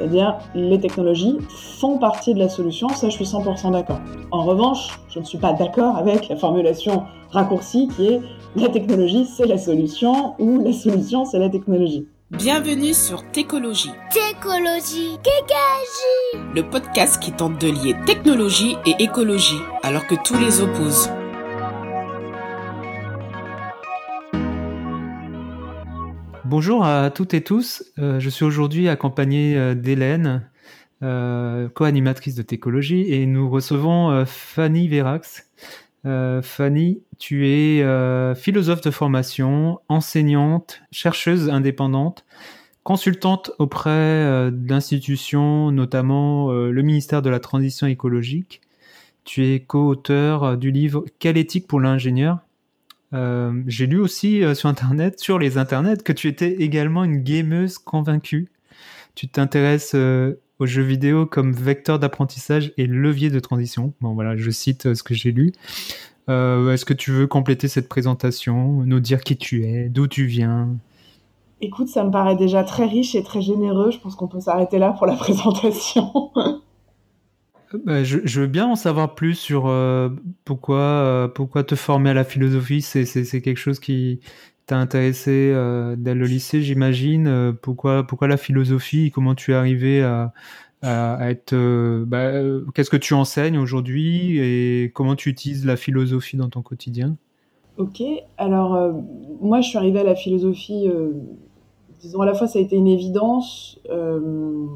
C'est-à-dire, les technologies font partie de la solution, ça je suis 100% d'accord. En revanche, je ne suis pas d'accord avec la formulation raccourcie qui est la technologie c'est la solution ou la solution c'est la technologie. Bienvenue sur Técologie. Técologie, Kékagie. Le podcast qui tente de lier technologie et écologie alors que tous les opposent. Bonjour à toutes et tous. Euh, je suis aujourd'hui accompagné euh, d'Hélène, euh, co-animatrice de Técologie, et nous recevons Fanny Vérax. Fanny, tu es philosophe de formation, enseignante, chercheuse indépendante, consultante auprès d'institutions, notamment le ministère de la Transition écologique. Tu es co-auteur du livre Quelle éthique pour l'ingénieur? Euh, j'ai lu aussi euh, sur Internet, sur les Internets, que tu étais également une gameuse convaincue. Tu t'intéresses euh, aux jeux vidéo comme vecteur d'apprentissage et levier de transition. Bon voilà, je cite ce que j'ai lu. Est-ce que tu veux compléter cette présentation, nous dire qui tu es, d'où tu viens? Écoute, ça me paraît déjà très riche et très généreux. Je pense qu'on peut s'arrêter là pour la présentation. Bah, je, veux bien en savoir plus sur euh, pourquoi, euh, pourquoi te former à la philosophie. C'est, quelque chose qui t'a intéressé euh, dès le lycée, j'imagine. pourquoi, pourquoi la philosophie Comment tu es arrivé à, être. Bah, qu'est-ce que tu enseignes aujourd'hui et comment tu utilises la philosophie dans ton quotidien? Ok, alors moi je suis arrivée à la philosophie disons à la fois ça a été une évidence euh,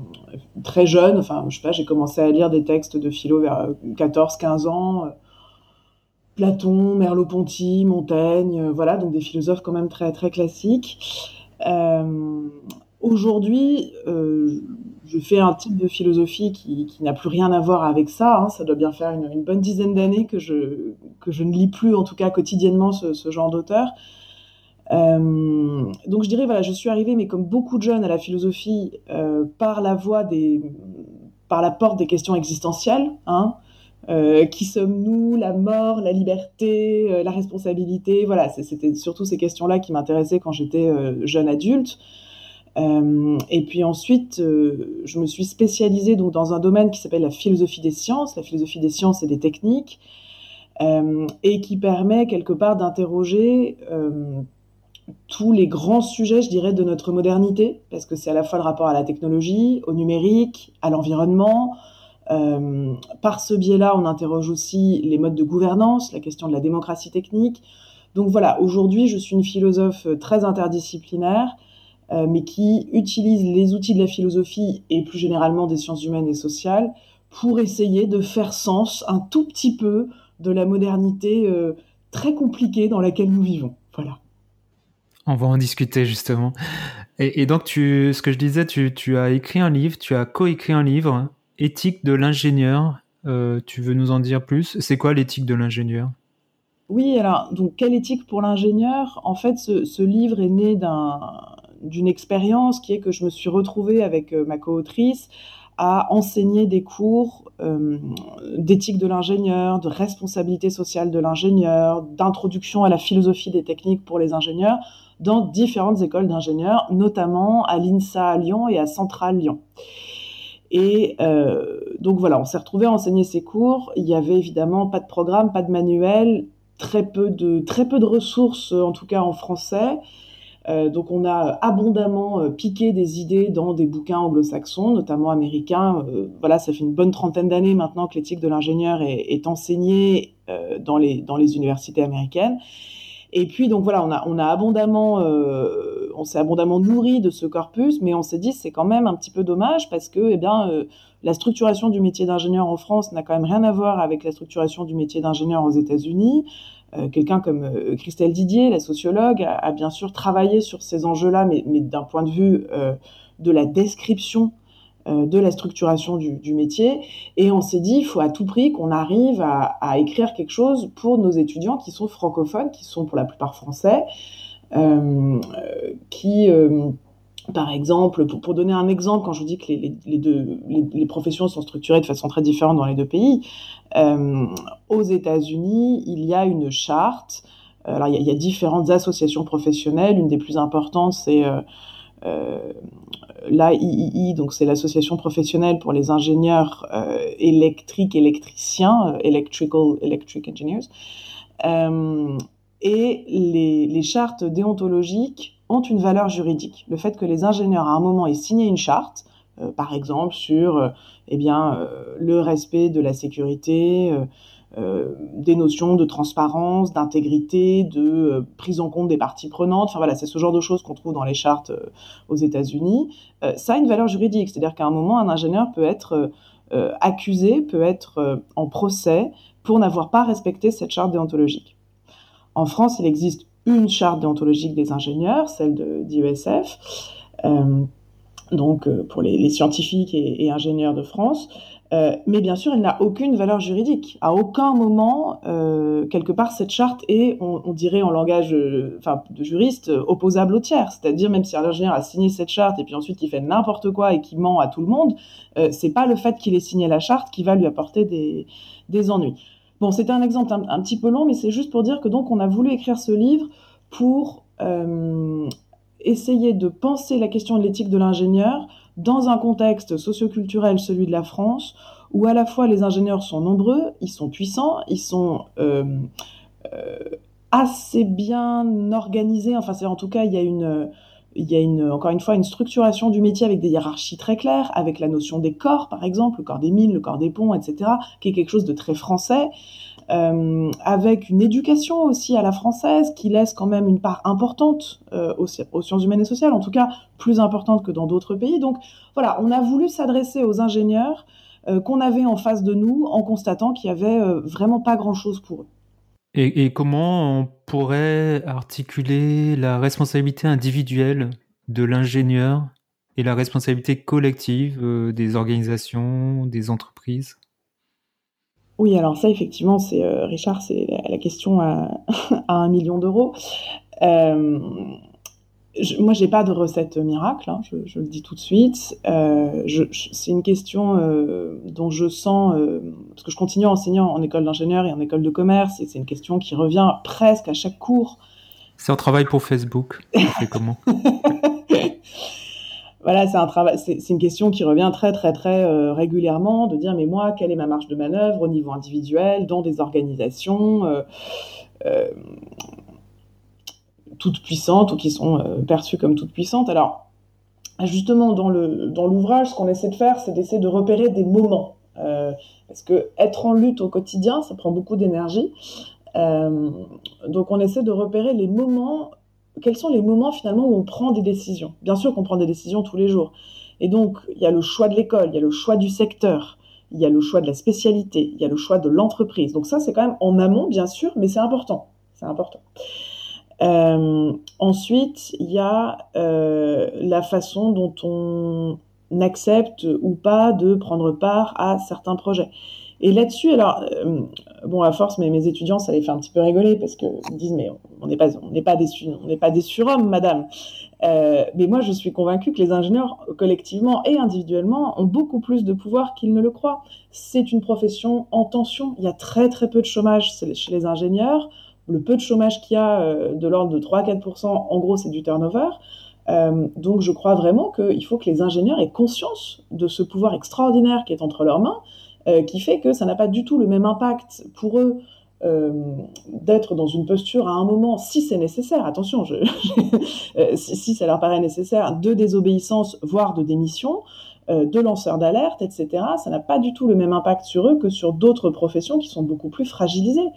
très jeune enfin je sais pas j'ai commencé à lire des textes de philo vers 14 15 ans Platon Merleau-Ponty Montaigne euh, voilà donc des philosophes quand même très très classiques euh, aujourd'hui je fais un type de philosophie qui, n'a plus rien à voir avec ça hein. ça doit bien faire une, bonne dizaine d'années que je que je ne lis plus en tout cas quotidiennement ce genre d'auteur euh, donc je dirais voilà, je suis arrivée, mais comme beaucoup de jeunes à la philosophie, euh, par la voie des, par la porte des questions existentielles. Hein, euh, qui sommes-nous, la mort, la liberté, la responsabilité Voilà, c'était surtout ces questions-là qui m'intéressaient quand j'étais jeune adulte. et puis ensuite, je me suis spécialisée donc dans un domaine qui s'appelle la philosophie des sciences, la philosophie des sciences et des techniques, et qui permet quelque part d'interroger tous les grands sujets, je dirais, de notre modernité, parce que c'est à la fois le rapport à la technologie, au numérique, à l'environnement. Euh, par ce biais-là, on interroge aussi les modes de gouvernance, la question de la démocratie technique. Donc voilà, aujourd'hui, je suis une philosophe très interdisciplinaire, euh, mais qui utilise les outils de la philosophie et plus généralement des sciences humaines et sociales pour essayer de faire sens un tout petit peu de la modernité euh, très compliquée dans laquelle nous vivons. Voilà. On va en discuter justement. Et, donc, tu, ce que je disais, tu, as écrit un livre, tu as coécrit un livre, Éthique de l'ingénieur. Euh, tu veux nous en dire plus? C'est quoi l'éthique de l'ingénieur? Oui, alors, donc, quelle éthique pour l'ingénieur? En fait, ce, livre est né d'une expérience qui est que je me suis retrouvée avec euh, ma co-autrice à enseigner des cours euh, d'éthique de l'ingénieur, de responsabilité sociale de l'ingénieur, d'introduction à la philosophie des techniques pour les ingénieurs dans différentes écoles d'ingénieurs, notamment à l'INSA à Lyon et à Centrale Lyon. Et euh, donc voilà, on s'est retrouvé à enseigner ces cours. Il y avait évidemment pas de programme, pas de manuel, très peu de, très peu de ressources, en tout cas en français. Euh, donc on a abondamment euh, piqué des idées dans des bouquins anglo-saxons, notamment américains. Voilà, ça fait une bonne trentaine d'années maintenant que l'éthique de l'ingénieur est, est enseignée dans, les, dans les universités américaines. Et puis donc voilà, on a, on a abondamment, euh, on s'est abondamment nourri de ce corpus, mais on s'est dit c'est quand même un petit peu dommage parce que eh bien euh, la structuration du métier d'ingénieur en France n'a quand même rien à voir avec la structuration du métier d'ingénieur aux États-Unis. Euh, quelqu'un comme Christelle Didier, la sociologue, a, a, bien sûr travaillé sur ces enjeux-là, mais, mais d'un point de vue de la description euh, de la structuration du, métier. Et on s'est dit, il faut à tout prix qu'on arrive à, écrire quelque chose pour nos étudiants qui sont francophones, qui sont pour la plupart français, euh, qui... Euh, par exemple, pour, donner un exemple, quand je vous dis que les, deux, les, professions sont structurées de façon très différente dans les deux pays, aux États-Unis, il y a une charte. Alors, il y, a, différentes associations professionnelles. Une des plus importantes, c'est l'AII, donc c'est l'association professionnelle pour les ingénieurs euh, électriques, électriciens, euh, electrical, electric engineers, euh, et les, chartes déontologiques ont une valeur juridique. Le fait que les ingénieurs à un moment aient signé une charte, par exemple sur eh bien le respect de la sécurité, des notions de transparence, d'intégrité, de euh, prise en compte des parties prenantes. Enfin voilà, c'est ce genre de choses qu'on trouve dans les chartes euh, aux États-Unis. ça a une valeur juridique, c'est-à-dire qu'à un moment, un ingénieur peut être accusé, peut être en procès pour n'avoir pas respecté cette charte déontologique. En France, il existe une charte déontologique des ingénieurs, celle de d'IESF, euh, donc pour les, scientifiques et, ingénieurs de France. Euh, mais bien sûr, elle n'a aucune valeur juridique. À aucun moment, euh, quelque part, cette charte est, on, dirait en langage euh, de juriste, opposable au tiers. C'est-à-dire, même si un ingénieur a signé cette charte et puis ensuite il fait n'importe quoi et qui ment à tout le monde, c'est pas le fait qu'il ait signé la charte qui va lui apporter des, des ennuis. Bon, c'était un exemple un, un, petit peu long, mais c'est juste pour dire que donc on a voulu écrire ce livre pour essayer de penser la question de l'éthique de l'ingénieur dans un contexte socioculturel, celui de la France, où à la fois les ingénieurs sont nombreux, ils sont puissants, ils sont euh, euh, assez bien organisés. Enfin, c'est en tout cas, il y a une, il y a une, encore une fois une structuration du métier avec des hiérarchies très claires, avec la notion des corps, par exemple, le corps des mines, le corps des ponts, etc., qui est quelque chose de très français euh, avec une éducation aussi à la française qui laisse quand même une part importante euh, aux, sciences humaines et sociales, en tout cas plus importante que dans d'autres pays. Donc voilà, on a voulu s'adresser aux ingénieurs euh, qu'on avait en face de nous en constatant qu'il y avait vraiment pas grand-chose pour eux. Et, comment on pourrait articuler la responsabilité individuelle de l'ingénieur et la responsabilité collective des organisations, des entreprises? Oui, alors ça, effectivement, c'est euh, Richard, c'est la question à, à un million d'euros. Euh, je, moi, j'ai pas de recette miracle, hein, je, je, le dis tout de suite. Euh, c'est une question euh, dont je sens, parce que je continue enseignant en école d'ingénieur et en école de commerce, et c'est une question qui revient presque à chaque cours. C'est un travail pour Facebook. C'est comment? voilà, c'est une question qui revient très très très euh, régulièrement de dire mais moi quelle est ma marge de manœuvre au niveau individuel dans des organisations euh, euh, toutes puissantes ou qui sont perçues comme toutes puissantes? Alors justement dans le dans l'ouvrage, ce qu'on essaie de faire, c'est d'essayer de repérer des moments parce que être en lutte au quotidien, ça prend beaucoup d'énergie. Donc on essaie de repérer les moments quels sont les moments finalement où on prend des décisions? Bien sûr qu'on prend des décisions tous les jours. Et donc, il y a le choix de l'école, il y a le choix du secteur, il y a le choix de la spécialité, il y a le choix de l'entreprise. Donc ça, c'est quand même en amont, bien sûr, mais c'est important. C'est important. Euh, ensuite, il y a euh, la façon dont on accepte ou pas de prendre part à certains projets. Et là-dessus, alors, euh, bon, à force, mes, mes étudiants, ça les fait un petit peu rigoler parce qu'ils disent, mais on n'est pas, on n'est pas des, pas des surhommes, madame. Euh, mais moi, je suis convaincue que les ingénieurs, collectivement et individuellement, ont beaucoup plus de pouvoir qu'ils ne le croient. C'est une profession en tension. Il y a très, très peu de chômage chez les ingénieurs. Le peu de chômage qu'il y a, euh, de l'ordre de 3-4%, en gros, c'est du turnover. Donc, je crois vraiment qu'il faut que les ingénieurs aient conscience de ce pouvoir extraordinaire qui est entre leurs mains qui fait que ça n'a pas du tout le même impact pour eux euh, d'être dans une posture à un moment, si c'est nécessaire, attention, euh, si, ça leur paraît nécessaire, de désobéissance, voire de démission, euh, de lanceurs d'alerte, etc., ça n'a pas du tout le même impact sur eux que sur d'autres professions qui sont beaucoup plus fragilisées.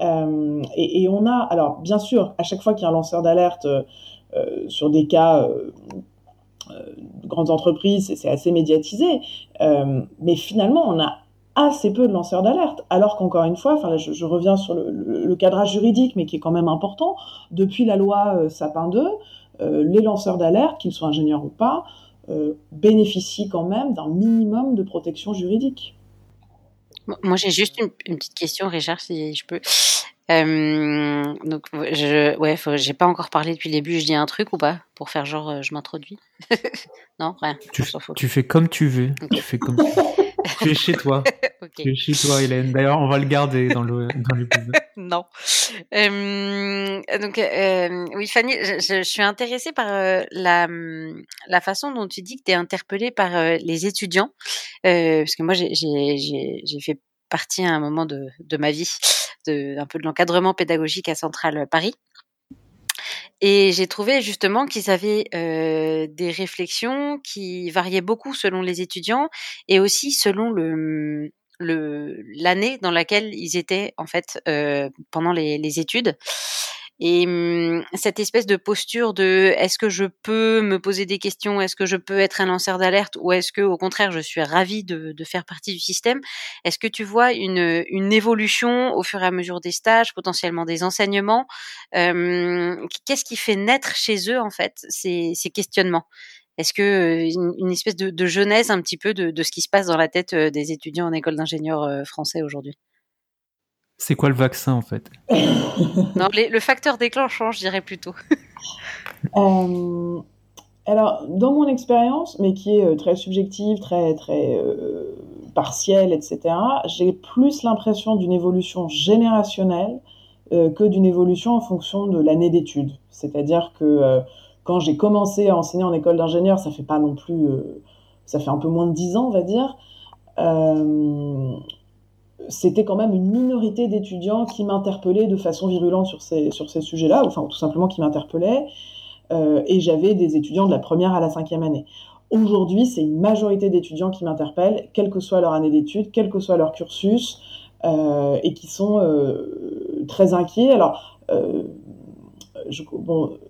Euh, et, et, on a, alors bien sûr, à chaque fois qu'il y a un lanceur d'alerte euh, sur des cas de grandes entreprises, c'est assez médiatisé, mais finalement, on a assez peu de lanceurs d'alerte, alors qu'encore une fois, enfin, je, je, reviens sur le, le, le, cadrage juridique, mais qui est quand même important, depuis la loi euh, Sapin 2, euh, les lanceurs d'alerte, qu'ils soient ingénieurs ou pas, euh, bénéficient quand même d'un minimum de protection juridique. Moi, j'ai juste une, une, petite question, Richard, si je peux. Euh, donc, je, ouais, j'ai pas encore parlé depuis le début. Je dis un truc ou pas pour faire genre, euh, je m'introduis? non, rien. Tu, tu, fais comme tu veux. Okay. Tu fais comme tu veux. tu es chez toi. okay. Tu es chez toi, Hélène. D'ailleurs, on va le garder dans le dans l'épisode. non. Euh, donc, euh, oui, Fanny, je, je, suis intéressée par euh, la, la façon dont tu dis que tu es interpellée par euh, les étudiants, euh, parce que moi, j'ai fait partie à un moment de, de ma vie de un peu de l'encadrement pédagogique à Centrale Paris. Et j'ai trouvé justement qu'ils avaient euh, des réflexions qui variaient beaucoup selon les étudiants et aussi selon le l'année dans laquelle ils étaient en fait euh, pendant les, les études. Et hum, cette espèce de posture de est-ce que je peux me poser des questions, est-ce que je peux être un lanceur d'alerte? Ou est-ce que au contraire je suis ravie de, de faire partie du système? Est-ce que tu vois une, une évolution au fur et à mesure des stages, potentiellement des enseignements? Euh, Qu'est-ce qui fait naître chez eux en fait ces, ces questionnements? Est-ce que une, espèce de, de, genèse un petit peu de, de, ce qui se passe dans la tête des étudiants en école d'ingénieurs français aujourd'hui? C'est quoi le vaccin en fait? Non, les, le facteur déclenchant, je dirais plutôt. euh, alors, dans mon expérience, mais qui est très subjective, très très euh, partielle, etc., j'ai plus l'impression d'une évolution générationnelle euh, que d'une évolution en fonction de l'année d'études. C'est-à-dire que euh, quand j'ai commencé à enseigner en école d'ingénieur, ça fait pas non plus, ça fait un peu moins de dix ans, on va dire c'était quand même une minorité d'étudiants qui m'interpellaient de façon virulente sur ces, sujets-là, enfin tout simplement qui m'interpellaient, euh, et j'avais des étudiants de la première à la cinquième année. Aujourd'hui, c'est une majorité d'étudiants qui m'interpellent, quelle que soit leur année d'études, quel que soit leur cursus, euh, et qui sont euh, très inquiets. Alors,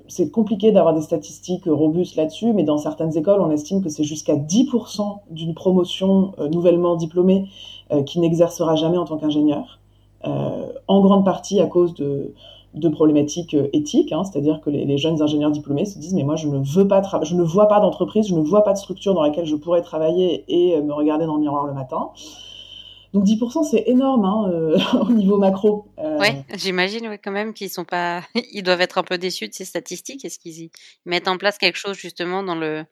c'est compliqué d'avoir des statistiques robustes là-dessus, mais dans certaines écoles, on estime que c'est jusqu'à 10% d'une promotion euh, nouvellement diplômée euh, qui n'exercera jamais en tant qu'ingénieur, euh, en grande partie à cause de, de problématiques euh, éthiques, hein, c'est-à-dire que les, les, jeunes ingénieurs diplômés se disent mais moi je ne veux pas je ne vois pas d'entreprise, je ne vois pas de structure dans laquelle je pourrais travailler et me regarder dans le miroir le matin. Donc 10% c'est énorme hein, euh, au niveau macro. Euh... Ouais, j'imagine ouais, quand même qu'ils sont pas, ils doivent être un peu déçus de ces statistiques. Est-ce qu'ils mettent en place quelque chose justement dans le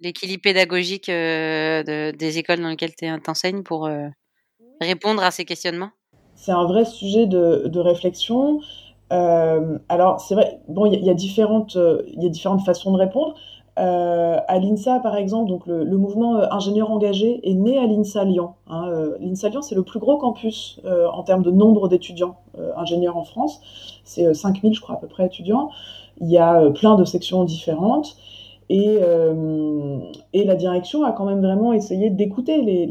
l'équilibre pédagogique euh, de, des écoles dans lesquelles tu enseignes pour euh, répondre à ces questionnements? C'est un vrai sujet de, de réflexion. Euh, alors c'est vrai, bon, il y, y, a différentes, il y a différentes façons de répondre. Euh, à l'INSA, par exemple, donc le, mouvement euh, ingénieur engagé est né à l'INSA Lyon. Hein. Euh, L'INSA Lyon, c'est le plus gros campus euh, en termes de nombre d'étudiants euh, ingénieurs en France. C'est 5000, je crois, à peu près étudiants. Il y a plein de sections différentes. Et, la direction a quand même vraiment essayé d'écouter les,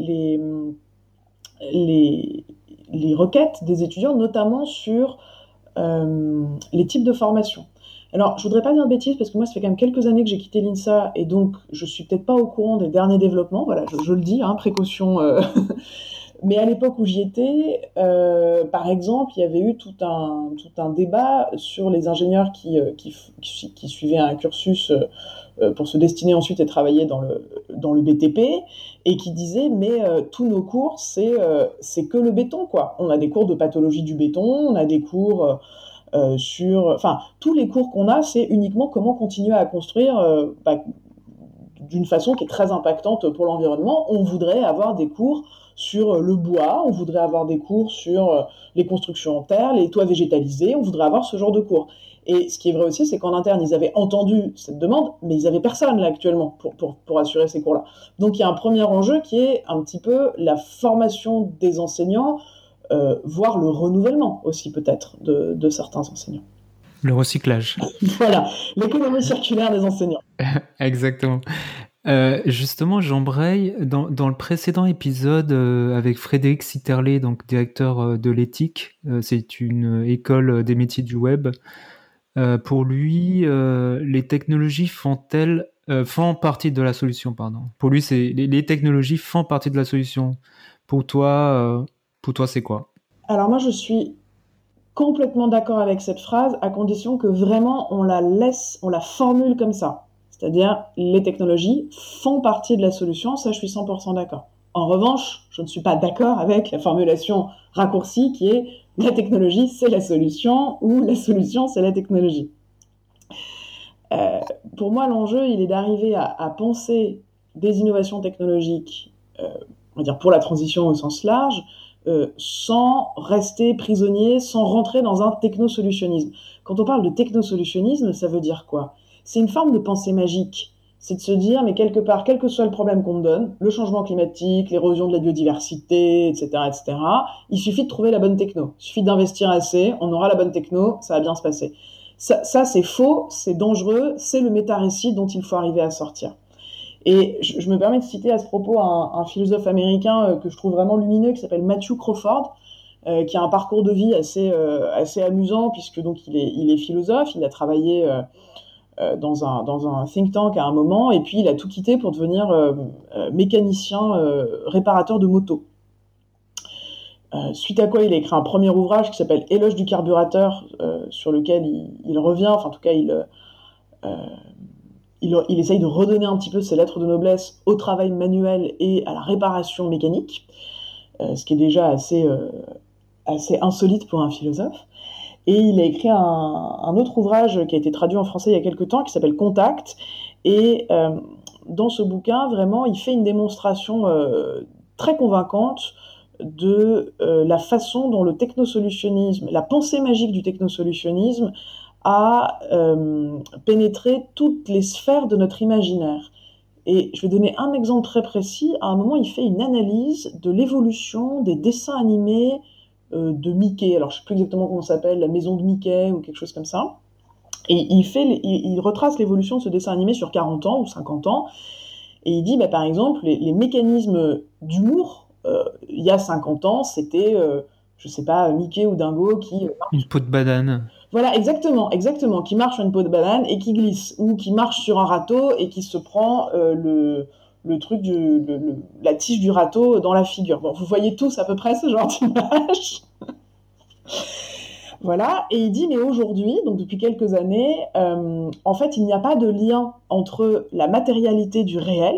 les, requêtes des étudiants, notamment sur les types de formation. Alors, je voudrais pas dire de bêtises parce que moi, ça fait quand même quelques années que j'ai quitté l'INSA et donc je suis peut-être pas au courant des derniers développements. Voilà, je, le dis, hein, précaution. Euh... Mais à l'époque où j'y étais, euh, par exemple, il y avait eu tout un, tout un débat sur les ingénieurs qui, euh, qui, qui, suivaient un cursus pour se destiner ensuite à travailler dans le, dans le BTP et qui disaient mais tous nos cours, c'est c'est que le béton, quoi. On a des cours de pathologie du béton, on a des cours euh, sur, enfin, tous les cours qu'on a, c'est uniquement comment continuer à construire euh, bah, d'une façon qui est très impactante pour l'environnement. On voudrait avoir des cours sur le bois, on voudrait avoir des cours sur euh, les constructions en terre, les toits végétalisés, on voudrait avoir ce genre de cours. Et ce qui est vrai aussi, c'est qu'en interne, ils avaient entendu cette demande, mais ils n'avaient personne là actuellement pour, pour, pour assurer ces cours-là. Donc il y a un premier enjeu qui est un petit peu la formation des enseignants, euh, voire le renouvellement aussi peut-être de, de, certains enseignants. Le recyclage. voilà, l'économie circulaire des enseignants. Exactement. Euh, justement, j'embraye dans, dans, le précédent épisode euh, avec Frédéric Sitterlé, donc directeur euh, de l'éthique. Euh, c'est une école des métiers du web. Euh, pour lui, les technologies font-elles font partie de la solution, pardon. Pour lui, c'est les, les, technologies font partie de la solution. Pour toi, pour toi, c'est quoi? Alors moi, je suis complètement d'accord avec cette phrase, à condition que vraiment on la laisse, on la formule comme ça. C'est-à-dire, les technologies font partie de la solution, ça je suis 100% d'accord. En revanche, je ne suis pas d'accord avec la formulation raccourcie qui est la technologie c'est la solution ou la solution c'est la technologie. Euh, pour moi, l'enjeu, il est d'arriver à, penser des innovations technologiques, euh, on va dire pour la transition au sens large, euh, sans rester prisonnier, sans rentrer dans un technosolutionnisme. Quand on parle de technosolutionnisme, ça veut dire quoi? C'est une forme de pensée magique. C'est de se dire, mais quelque part, quel que soit le problème qu'on me donne, le changement climatique, l'érosion de la biodiversité, etc., etc., il suffit de trouver la bonne techno. Il suffit d'investir assez, on aura la bonne techno, ça va bien se passer. Ça, ça c'est faux, c'est dangereux, c'est le méta-récit dont il faut arriver à sortir. Et je, me permets de citer à ce propos un, philosophe américain euh, que je trouve vraiment lumineux, qui s'appelle Matthew Crawford, euh, qui a un parcours de vie assez, euh, assez amusant, puisque donc il est, il est philosophe, il a travaillé dans, un, dans un think tank à un moment, et puis il a tout quitté pour devenir mécanicien réparateur de motos. Suite à quoi il a écrit un premier ouvrage qui s'appelle Éloge du carburateur, sur lequel il, revient, enfin en tout cas il, il, essaye de redonner un petit peu ses lettres de noblesse au travail manuel et à la réparation mécanique, ce qui est déjà assez, assez insolite pour un philosophe. Et il a écrit un, autre ouvrage qui a été traduit en français il y a quelques temps, qui s'appelle Contact. Et dans ce bouquin, vraiment, il fait une démonstration très convaincante de euh, la façon dont le technosolutionnisme, la pensée magique du technosolutionnisme a euh, pénétré toutes les sphères de notre imaginaire. Et je vais donner un exemple très précis. À un moment, il fait une analyse de l'évolution des dessins animés euh, de Mickey. Alors, je ne sais plus exactement comment ça s'appelle, la maison de Mickey ou quelque chose comme ça. Et il, fait, il, retrace l'évolution de ce dessin animé sur 40 ans ou 50 ans. Et il dit, bah, par exemple, les, mécanismes d'humour euh, il y a 50 ans, c'était, euh, je sais pas, Mickey ou Dingo qui... Une peau de banane. Voilà, exactement, exactement, qui marche sur une peau de banane et qui glisse, ou qui marche sur un râteau et qui se prend euh, le, le truc du, la tige du râteau dans la figure. Bon, vous voyez tous à peu près ce genre d'image. voilà, et il dit, mais aujourd'hui, donc depuis quelques années, euh, en fait, il n'y a pas de lien entre la matérialité du réel,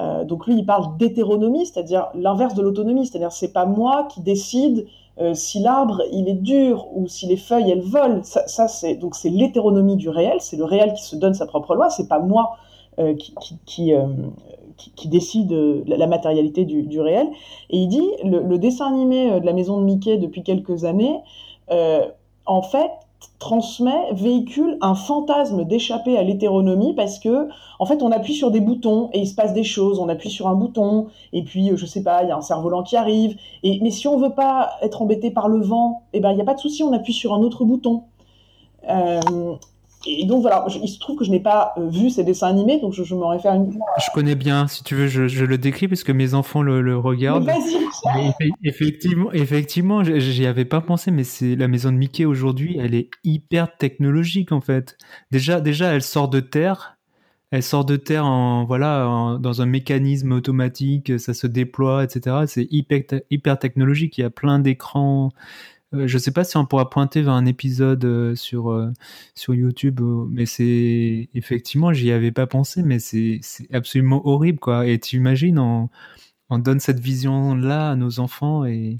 euh, donc lui, il parle d'hétéronomie, c'est-à-dire l'inverse de l'autonomie, c'est-à-dire c'est pas moi qui décide euh, si l'arbre il est dur ou si les feuilles elles volent. Ça, ça c'est donc c'est l'hétéronomie du réel, c'est le réel qui se donne sa propre loi, c'est pas moi euh, qui, qui, qui, euh, qui, qui décide la, la matérialité du, du, réel. Et il dit le, le, dessin animé de la maison de Mickey depuis quelques années, en fait transmet, véhicule un fantasme d'échapper à l'hétéronomie parce que, en fait, on appuie sur des boutons et il se passe des choses. On appuie sur un bouton et puis, je sais pas, il y a un cerf-volant qui arrive. Et, mais si on veut pas être embêté par le vent, eh ben, il n'y a pas de souci, on appuie sur un autre bouton. Euh, et donc voilà, je, il se trouve que je n'ai pas euh, vu ces dessins animés, donc je, je m'en réfère une. Je connais bien, si tu veux, je, je le décris parce que mes enfants le, le regardent. Mais effectivement, effectivement, j'y avais pas pensé, mais c'est la maison de Mickey aujourd'hui, elle est hyper technologique en fait. Déjà, déjà, elle sort de terre. Elle sort de terre en voilà en, dans un mécanisme automatique, ça se déploie, etc. C'est hyper hyper technologique. Il y a plein d'écrans euh, je sais pas si on pourra pointer vers un épisode euh, sur euh, sur YouTube, mais c'est effectivement j'y avais pas pensé, mais c'est c'est absolument horrible quoi. Et tu imagines on on donne cette vision là à nos enfants et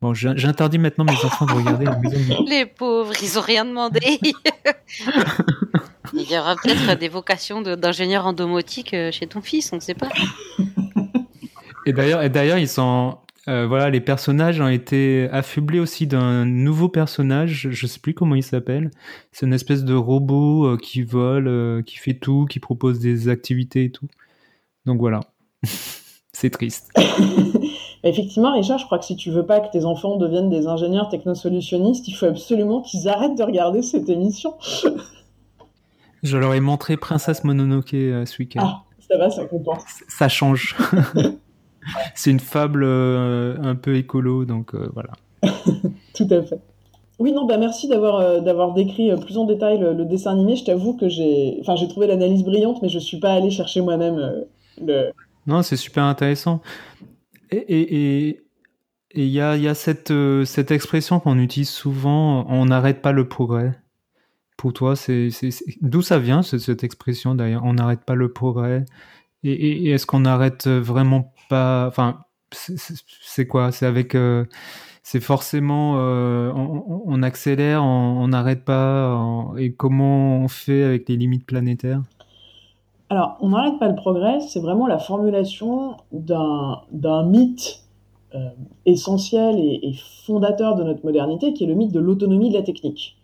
bon j'interdis maintenant mes enfants de regarder la maison de... Les pauvres, ils ont rien demandé. Il y aura peut-être des vocations d'ingénieur en domotique chez ton fils, on ne sait pas. Et d'ailleurs, et d'ailleurs, ils sont, euh, voilà, les personnages ont été affublés aussi d'un nouveau personnage, je sais plus comment il s'appelle. C'est une espèce de robot euh, qui vole, euh, qui fait tout, qui propose des activités et tout. Donc voilà, c'est triste. Effectivement, Richard, je crois que si tu veux pas que tes enfants deviennent des ingénieurs technosolutionnistes, il faut absolument qu'ils arrêtent de regarder cette émission. je leur ai montré Princesse Mononoke ce week-end. Ah, ça va, ça compense. Ça change. c'est une fable euh, un peu écolo, donc euh, voilà. Tout à fait. Oui, non, bah merci d'avoir euh, d'avoir décrit plus en détail le, le dessin animé. Je t'avoue que j'ai, enfin, j'ai trouvé l'analyse brillante, mais je suis pas allé chercher moi-même le. Non, c'est super intéressant. Et il y a il y a cette cette expression qu'on utilise souvent, on n'arrête pas le progrès. Pour toi, c'est c'est d'où ça vient cette expression d'ailleurs, on n'arrête pas le progrès? Et, et, et est-ce qu'on arrête vraiment pas. Enfin, c'est quoi? C'est avec. Euh, c'est forcément. Euh, on, accélère, on n'arrête pas. On, et comment on fait avec les limites planétaires? Alors, on n'arrête pas le progrès, c'est vraiment la formulation d'un mythe essentiel et, fondateur de notre modernité, qui est le mythe de l'autonomie de la technique.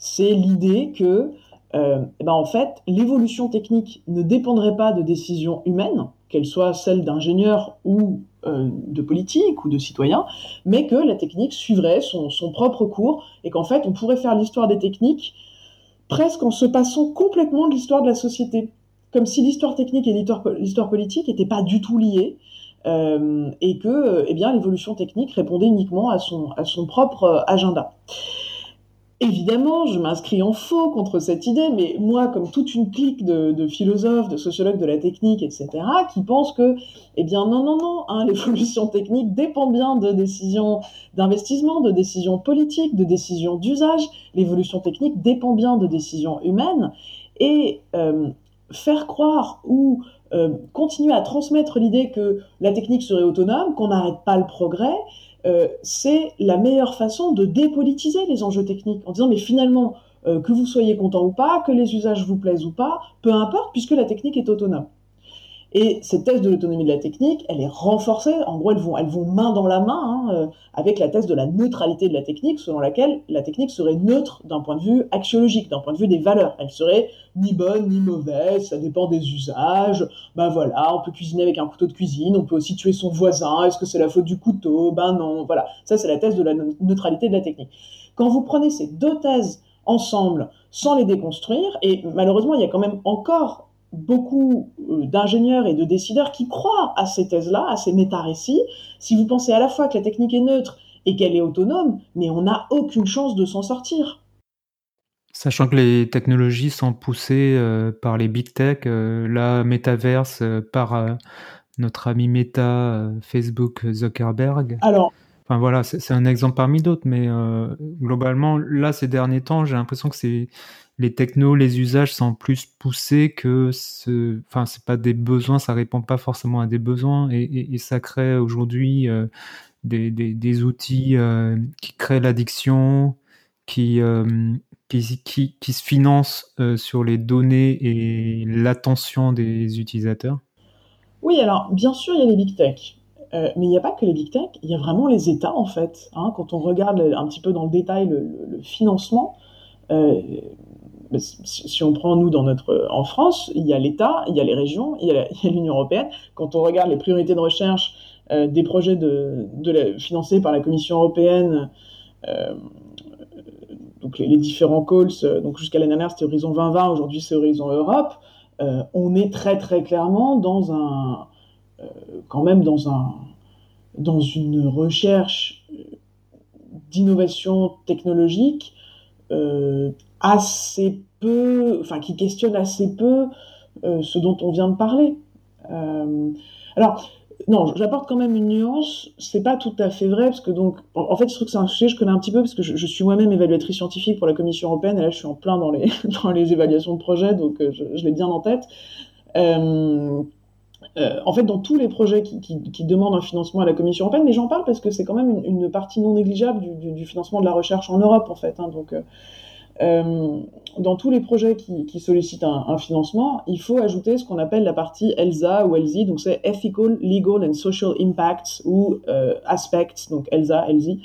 C'est l'idée que, euh, eh ben en fait, l'évolution technique ne dépendrait pas de décisions humaines, qu'elles soient celles d'ingénieurs ou euh, de politiques ou de citoyens, mais que la technique suivrait son, propre cours et qu'en fait, on pourrait faire l'histoire des techniques presque en se passant complètement de l'histoire de la société, comme si l'histoire technique et l'histoire politique n'étaient pas du tout liées, euh, et que eh bien l'évolution technique répondait uniquement à son, propre euh, agenda. Évidemment, je m'inscris en faux contre cette idée, mais moi, comme toute une clique de, philosophes, de sociologues de la technique, etc., qui pensent que, eh bien, non, non, non, hein, l'évolution technique dépend bien de décisions d'investissement, de décisions politiques, de décisions d'usage. L'évolution technique dépend bien de décisions humaines. Et euh, faire croire ou euh, continuer à transmettre l'idée que la technique serait autonome, qu'on n'arrête pas le progrès, euh, c'est la meilleure façon de dépolitiser les enjeux techniques en disant mais finalement euh, que vous soyez content ou pas, que les usages vous plaisent ou pas, peu importe puisque la technique est autonome. Et cette thèse de l'autonomie de la technique, elle est renforcée. En gros, elles vont, elles main dans la main hein, euh, avec la thèse de la neutralité de la technique, selon laquelle la technique serait neutre d'un point de vue axiologique, d'un point de vue des valeurs. Elle serait ni bonne ni mauvaise, ça dépend des usages. Ben voilà, on peut cuisiner avec un couteau de cuisine, on peut aussi tuer son voisin. Est-ce que c'est la faute du couteau? Ben non. Voilà, ça c'est la thèse de la neutralité de la technique. Quand vous prenez ces deux thèses ensemble sans les déconstruire, et malheureusement il y a quand même encore beaucoup euh, d'ingénieurs et de décideurs qui croient à ces thèses-là, à ces méta-récits. Si vous pensez à la fois que la technique est neutre et qu'elle est autonome, mais on n'a aucune chance de s'en sortir. Sachant que les technologies sont poussées euh, par les big tech, euh, la métaverse par notre ami Meta, Facebook, Zuckerberg. Alors, Enfin voilà, c'est un exemple parmi d'autres, mais globalement, là, ces derniers temps, j'ai l'impression que c'est les technos, les usages sont plus poussés que ce, enfin c'est pas des besoins, ça répond pas forcément à des besoins et, ça crée aujourd'hui euh, des, outils euh, qui créent l'addiction, euh, qui, qui, qui, se financent sur les données et l'attention des utilisateurs. Oui, alors bien sûr il y a les big tech. mais il n'y a pas que les big tech, il y a vraiment les États en fait. Hein. quand on regarde un petit peu dans le détail le financement, si on prend nous dans notre en France, il y a l'État, il y a les régions, il y a l'Union européenne. Quand on regarde les priorités de recherche euh, des projets financés par la Commission européenne, euh, donc les, différents calls, euh, donc jusqu'à l'année dernière c'était Horizon 2020, aujourd'hui c'est Horizon Europe, euh, on est très très clairement dans un, euh, quand même dans un, dans une recherche d'innovation technologique euh, assez peu, enfin qui questionne assez peu euh, ce dont on vient de parler. Euh, alors, non, j'apporte quand même une nuance. C'est pas tout à fait vrai parce que donc, en, fait, je trouve que c'est un sujet que je connais un petit peu parce que je, suis moi-même évaluatrice scientifique pour la Commission européenne et là, je suis en plein dans les évaluations de projets, donc euh, je, l'ai bien en tête. En fait, dans tous les projets qui, demandent un financement à la Commission européenne, mais j'en parle parce que c'est quand même une, partie non négligeable du, financement de la recherche en Europe, en fait. Hein, donc, dans tous les projets qui, sollicitent un, financement, il faut ajouter ce qu'on appelle la partie ELSA ou ELSI, donc c'est Ethical, Legal and Social Impacts ou euh, Aspects, donc ELSA, ELSI,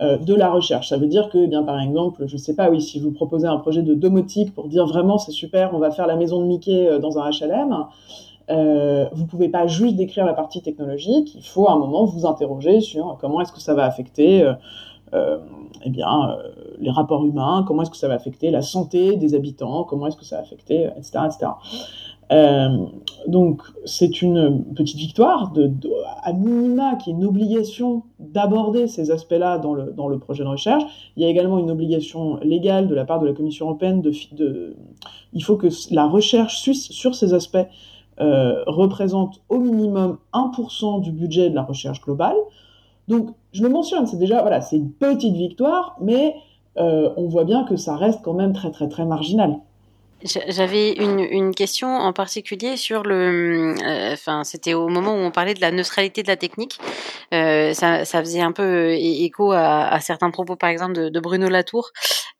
euh, de la recherche. Ça veut dire que, eh bien par exemple, je sais pas, oui, si vous proposez un projet de domotique pour dire vraiment c'est super, on va faire la maison de Mickey euh, dans un HLM, euh, vous pouvez pas juste décrire la partie technologique, il faut à un moment vous interroger sur comment est-ce que ça va affecter euh, euh, eh bien, euh, les rapports humains, comment est-ce que ça va affecter la santé des habitants, comment est-ce que ça va affecter, etc. etc. Euh, donc c'est une petite victoire, de, à minima, qui est une obligation d'aborder ces aspects-là dans le, dans le projet de recherche. Il y a également une obligation légale de la part de la Commission européenne de, il faut que la recherche sur, sur ces aspects euh, représente au minimum 1% du budget de la recherche globale. Donc, je le mentionne, c'est déjà, voilà, c'est une petite victoire, mais euh, on voit bien que ça reste quand même très, très, très marginal. J'avais une, question en particulier sur le, euh, enfin c'était au moment où on parlait de la neutralité de la technique. Euh, ça, faisait un peu écho à, certains propos, par exemple de, Bruno Latour,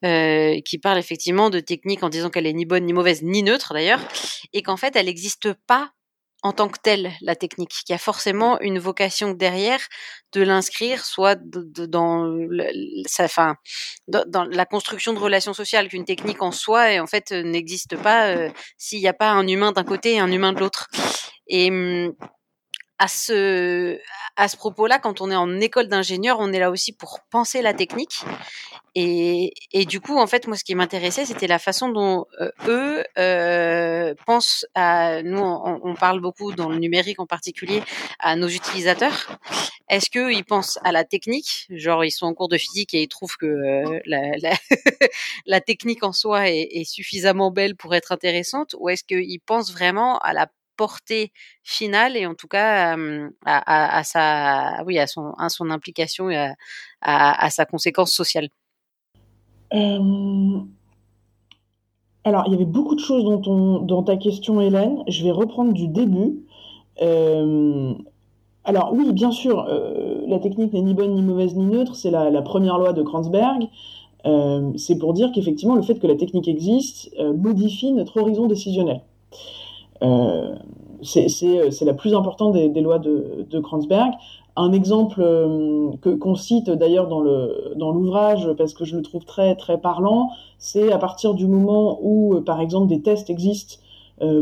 qui parle effectivement de technique en disant qu'elle est ni bonne ni mauvaise ni neutre d'ailleurs, et qu'en fait elle n'existe pas en tant que telle la technique, qu'il y a forcément une vocation derrière de l'inscrire, soit dans sa, fin, dans, la construction de relations sociales, qu'une technique en soi, en fait, n'existe pas euh, s'il n'y a pas un humain d'un côté et un humain de l'autre. Et hum, à ce, à ce propos-là, quand on est en école d'ingénieur, on est là aussi pour penser la technique. Et, et du coup, en fait, moi, ce qui m'intéressait, c'était la façon dont euh, eux euh, pensent à. Nous, on, parle beaucoup dans le numérique en particulier à nos utilisateurs. Est-ce qu'ils pensent à la technique, genre ils sont en cours de physique et ils trouvent que euh, la, technique en soi est, est, suffisamment belle pour être intéressante, ou est-ce qu'ils pensent vraiment à la portée finale et en tout cas à, sa, oui, à son, à son implication et à, sa conséquence sociale Alors, il y avait beaucoup de choses dans, ton, dans ta question, Hélène. Je vais reprendre du début. alors oui, bien sûr, la technique n'est ni bonne, ni mauvaise, ni neutre. C'est la, première loi de Kranzberg. c'est pour dire qu'effectivement, le fait que la technique existe modifie notre horizon décisionnel. Euh, euh, c'est la plus importante des, lois de, Kranzberg. Un exemple euh, que qu'on cite d'ailleurs dans l'ouvrage parce que je le trouve très très parlant, c'est à partir du moment où par exemple des tests existent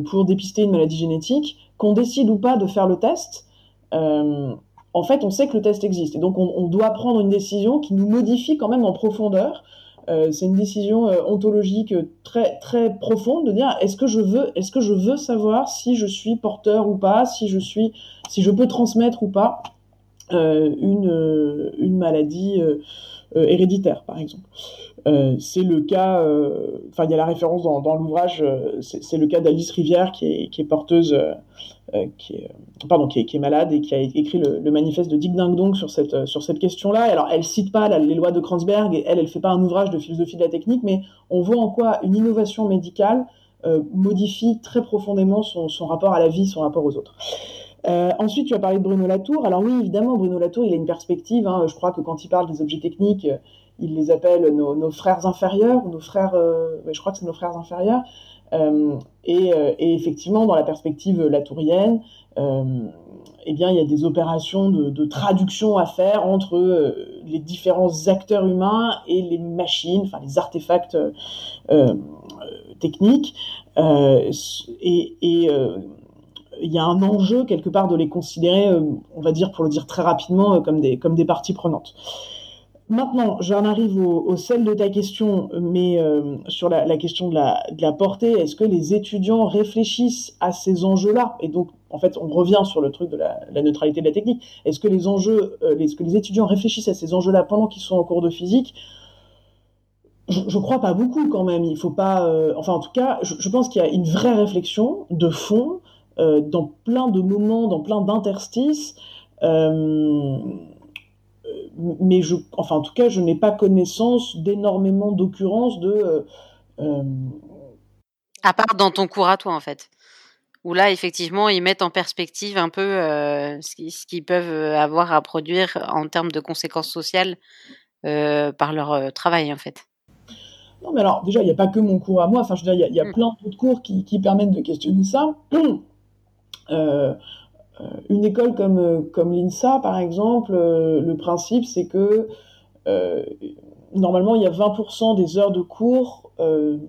pour dépister une maladie génétique, qu'on décide ou pas de faire le test, en fait, on sait que le test existe. Et donc, on, doit prendre une décision qui nous modifie quand même en profondeur c'est une décision euh, ontologique très très profonde de dire est-ce que je veux savoir si je suis porteur ou pas, si je peux transmettre ou pas euh, une maladie héréditaire par exemple. C'est le cas, enfin il y a la référence dans, l'ouvrage, c'est le cas d'Alice Rivière qui est, porteuse euh, qui est, pardon, qui est, malade et qui a écrit le, manifeste de Dick Ding Dong sur cette, euh, question-là. Alors, elle cite pas les lois de Kranzberg et elle, elle fait pas un ouvrage de philosophie de la technique, mais on voit en quoi une innovation médicale euh, modifie très profondément son, rapport à la vie, son rapport aux autres. Euh, ensuite, tu as parlé de Bruno Latour. Alors oui, évidemment, Bruno Latour, il a une perspective. Hein. Je crois que quand il parle des objets techniques, il les appelle nos, frères inférieurs, nos frères, euh, je crois que c'est nos frères inférieurs. Euh, et, euh, et, effectivement, dans la perspective latourienne, eh bien, il y a des opérations de, traduction à faire entre les différents acteurs humains et les machines, enfin les artefacts techniques. Et, et il y a un enjeu quelque part de les considérer, on va dire, pour le dire très rapidement, comme des, comme des parties prenantes. Maintenant, j'en arrive au, au, sel de ta question, mais euh, sur la, la, question de la, de la portée, est-ce que les étudiants réfléchissent à ces enjeux-là? Et donc, en fait, on revient sur le truc de la, la neutralité de la technique. Est-ce que les enjeux, euh, est-ce que les étudiants réfléchissent à ces enjeux-là pendant qu'ils sont en cours de physique? Je, je crois pas beaucoup quand même. Il faut pas, euh, enfin, en tout cas, je, je pense qu'il y a une vraie réflexion de fond euh, dans plein de moments, dans plein d'interstices. Euh, mais je, enfin, en tout cas, je n'ai pas connaissance d'énormément d'occurrences de. Euh, euh, à part dans ton cours à toi, en fait. Où là, effectivement, ils mettent en perspective un peu euh, ce qu'ils peuvent avoir à produire en termes de conséquences sociales euh, par leur euh, travail, en fait. Non, mais alors, déjà, il n'y a pas que mon cours à moi. Enfin, je veux dire, il y a, y a mm. plein d'autres cours qui, qui, permettent de questionner ça. Euh, euh, une école comme, euh, comme l'INSA, par exemple, euh, le principe, c'est que normalement, il y a 20% des heures de cours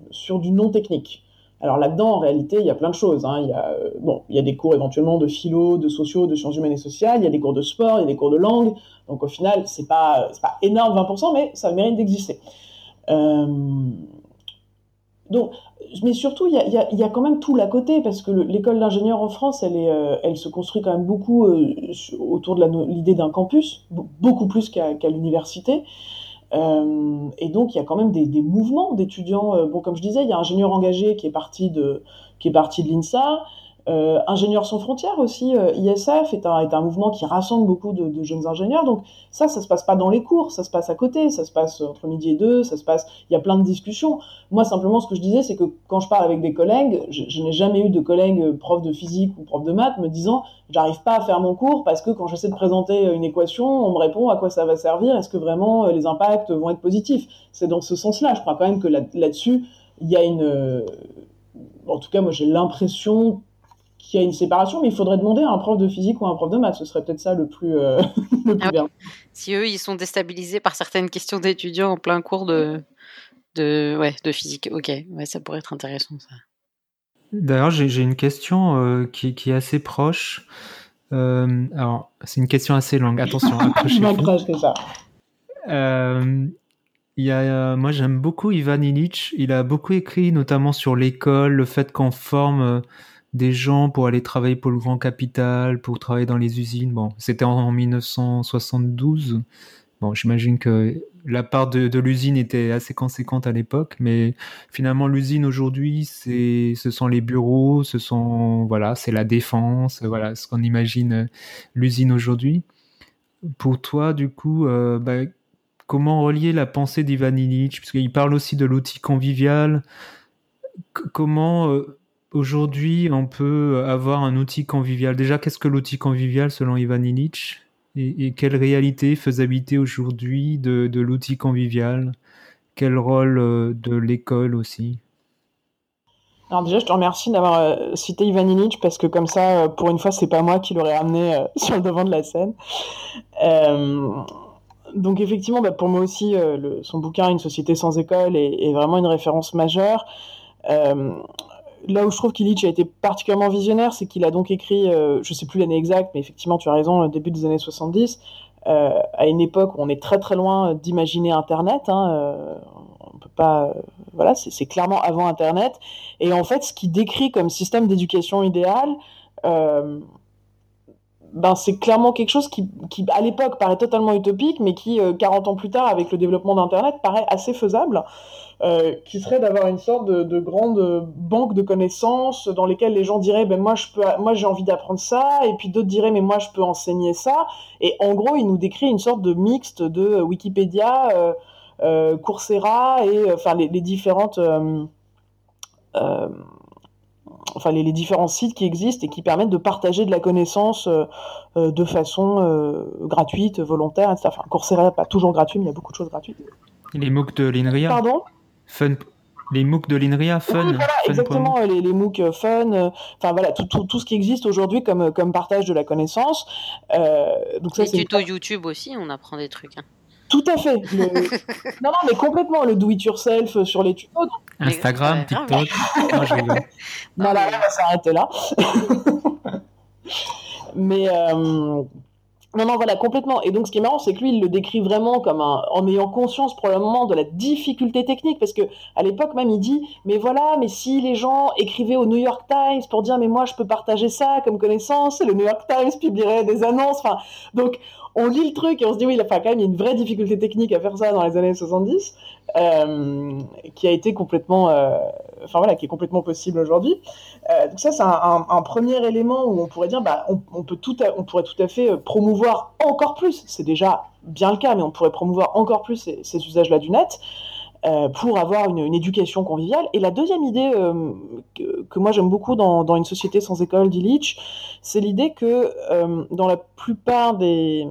sur du non technique. Alors là-dedans, en réalité, il y a plein de choses. Hein. Il, y a, bon, il y a des cours éventuellement de philo, de sociaux, de sciences humaines et sociales, il y a des cours de sport, il y a des cours de langue. Donc au final, c'est pas, pas énorme 20%, mais ça mérite d'exister. Euh, donc, mais surtout, il y a, quand même tout l'à côté, parce que l'école d'ingénieur en France, euh, elle se construit quand même beaucoup euh, autour de l'idée d'un campus, beaucoup plus qu'à qu l'université. Euh, et donc, il y a quand même des, mouvements d'étudiants. Bon, comme je disais, il y a un ingénieur engagé qui est parti de l'INSA. Euh, ingénieurs sans frontières aussi, euh, ISF est un, est un mouvement qui rassemble beaucoup de, de, jeunes ingénieurs. Donc ça, ça se passe pas dans les cours, ça se passe à côté, ça se passe entre midi et deux, ça se passe. Il y a plein de discussions. Moi, simplement, ce que je disais, c'est que quand je parle avec des collègues, je, je n'ai jamais eu de collègues profs de physique ou profs de maths me disant j'arrive pas à faire mon cours parce que quand j'essaie de présenter une équation, on me répond à quoi ça va servir, est-ce que vraiment euh, les impacts vont être positifs? C'est dans ce sens-là. Je crois quand même que là-dessus, là il y a une en tout cas, moi j'ai l'impression qu'il y a une séparation, mais il faudrait demander à un prof de physique ou à un prof de maths. Ce serait peut-être ça le plus, le plus Ah oui. bien. Si eux, ils sont déstabilisés par certaines questions d'étudiants en plein cours de, de, ouais, de physique. Ok, ouais, ça pourrait être intéressant, ça. D'ailleurs, j'ai une question euh, qui, qui est assez proche. Euh, alors, c'est une question assez longue. Attention, c'est ça. Euh, il y a, euh, moi, j'aime beaucoup Ivan Illich. Il a beaucoup écrit, notamment sur l'école, le fait qu'on forme euh, des gens pour aller travailler pour le grand capital, pour travailler dans les usines. Bon, c'était en, en 1972. Bon, j'imagine que la part de, l'usine était assez conséquente à l'époque, mais finalement, l'usine aujourd'hui, c'est, ce sont les bureaux, ce sont, voilà, c'est la défense, voilà, ce qu'on imagine euh, l'usine aujourd'hui. Pour toi, du coup, euh, bah, comment relier la pensée d'Ivan Illich? Puisqu'il parle aussi de l'outil convivial. Comment euh, aujourd'hui on peut avoir un outil convivial Déjà, qu'est-ce que l'outil convivial selon Ivan Illich? Et, quelle réalité, faisabilité aujourd'hui de, l'outil convivial? Quel rôle euh, de l'école aussi? Alors déjà, je te remercie d'avoir euh, cité Ivan Illich parce que comme ça, euh, pour une fois, c'est pas moi qui l'aurais ramené euh, sur le devant de la scène. Donc effectivement, bah, pour moi aussi, son bouquin Une société sans école est vraiment une référence majeure. Euh, là où je trouve qu'Illich a été particulièrement visionnaire, c'est qu'il a donc écrit, euh, je sais plus l'année exacte, mais effectivement, tu as raison, au début des années 70, euh, à une époque où on est très très loin d'imaginer Internet. Hein, euh, on peut pas, euh, voilà, c'est clairement avant Internet. Et en fait, ce qu'il décrit comme système d'éducation idéal, euh, ben, c'est clairement quelque chose qui, qui à l'époque, paraît totalement utopique, mais qui, euh, 40 ans plus tard, avec le développement d'Internet, paraît assez faisable, euh, qui serait d'avoir une sorte de, de grande banque de connaissances dans lesquelles les gens diraient, ben, moi, je peux, moi, j'ai envie d'apprendre ça, et puis d'autres diraient, mais moi, je peux enseigner ça. Et en gros, il nous décrit une sorte de mixte de Wikipédia, euh, euh, Coursera et enfin les, les différentes enfin les, les différents sites qui existent et qui permettent de partager de la connaissance euh, de façon euh, gratuite, volontaire, etc. Enfin, Coursera pas toujours gratuit, mais il y a beaucoup de choses gratuites. Les MOOC de l'INRIA Pardon? Fun. Les MOOC de l'INRIA, fun. Oui, voilà, fun exactement, les, les MOOC euh, fun, euh, enfin voilà, tout, tout, tout ce qui existe aujourd'hui comme, euh, comme partage de la connaissance. Euh, donc ça, Les c'est tutos YouTube aussi, on apprend des trucs. hein. tout à fait. Le... non, non, mais complètement, le do-it-yourself sur les tutos. Instagram. TikTok. Non, je. Voilà, on va s'arrêter là. Mais euh, non, non, voilà, complètement. Et donc, ce qui est marrant, c'est que lui, il le décrit vraiment comme un, en ayant conscience probablement de la difficulté technique, parce que à l'époque même, il dit, mais voilà, mais si les gens écrivaient au New York Times pour dire, mais moi, je peux partager ça comme connaissance, le New York Times publierait des annonces. Enfin, donc, on lit le truc et on se dit, oui, enfin, quand même, il y a une vraie difficulté technique à faire ça dans les années 70, euh, qui a été complètement, euh, enfin voilà, qui est complètement possible aujourd'hui. Euh, donc ça, c'est un, premier élément où on pourrait dire, bah, on, peut tout, on pourrait tout à fait euh, promouvoir encore plus. C'est déjà bien le cas, mais on pourrait promouvoir encore plus ces, usages-là du net euh, pour avoir une, éducation conviviale. Et la deuxième idée que, moi j'aime beaucoup dans, une société sans école d'Illich, c'est l'idée que dans la plupart des,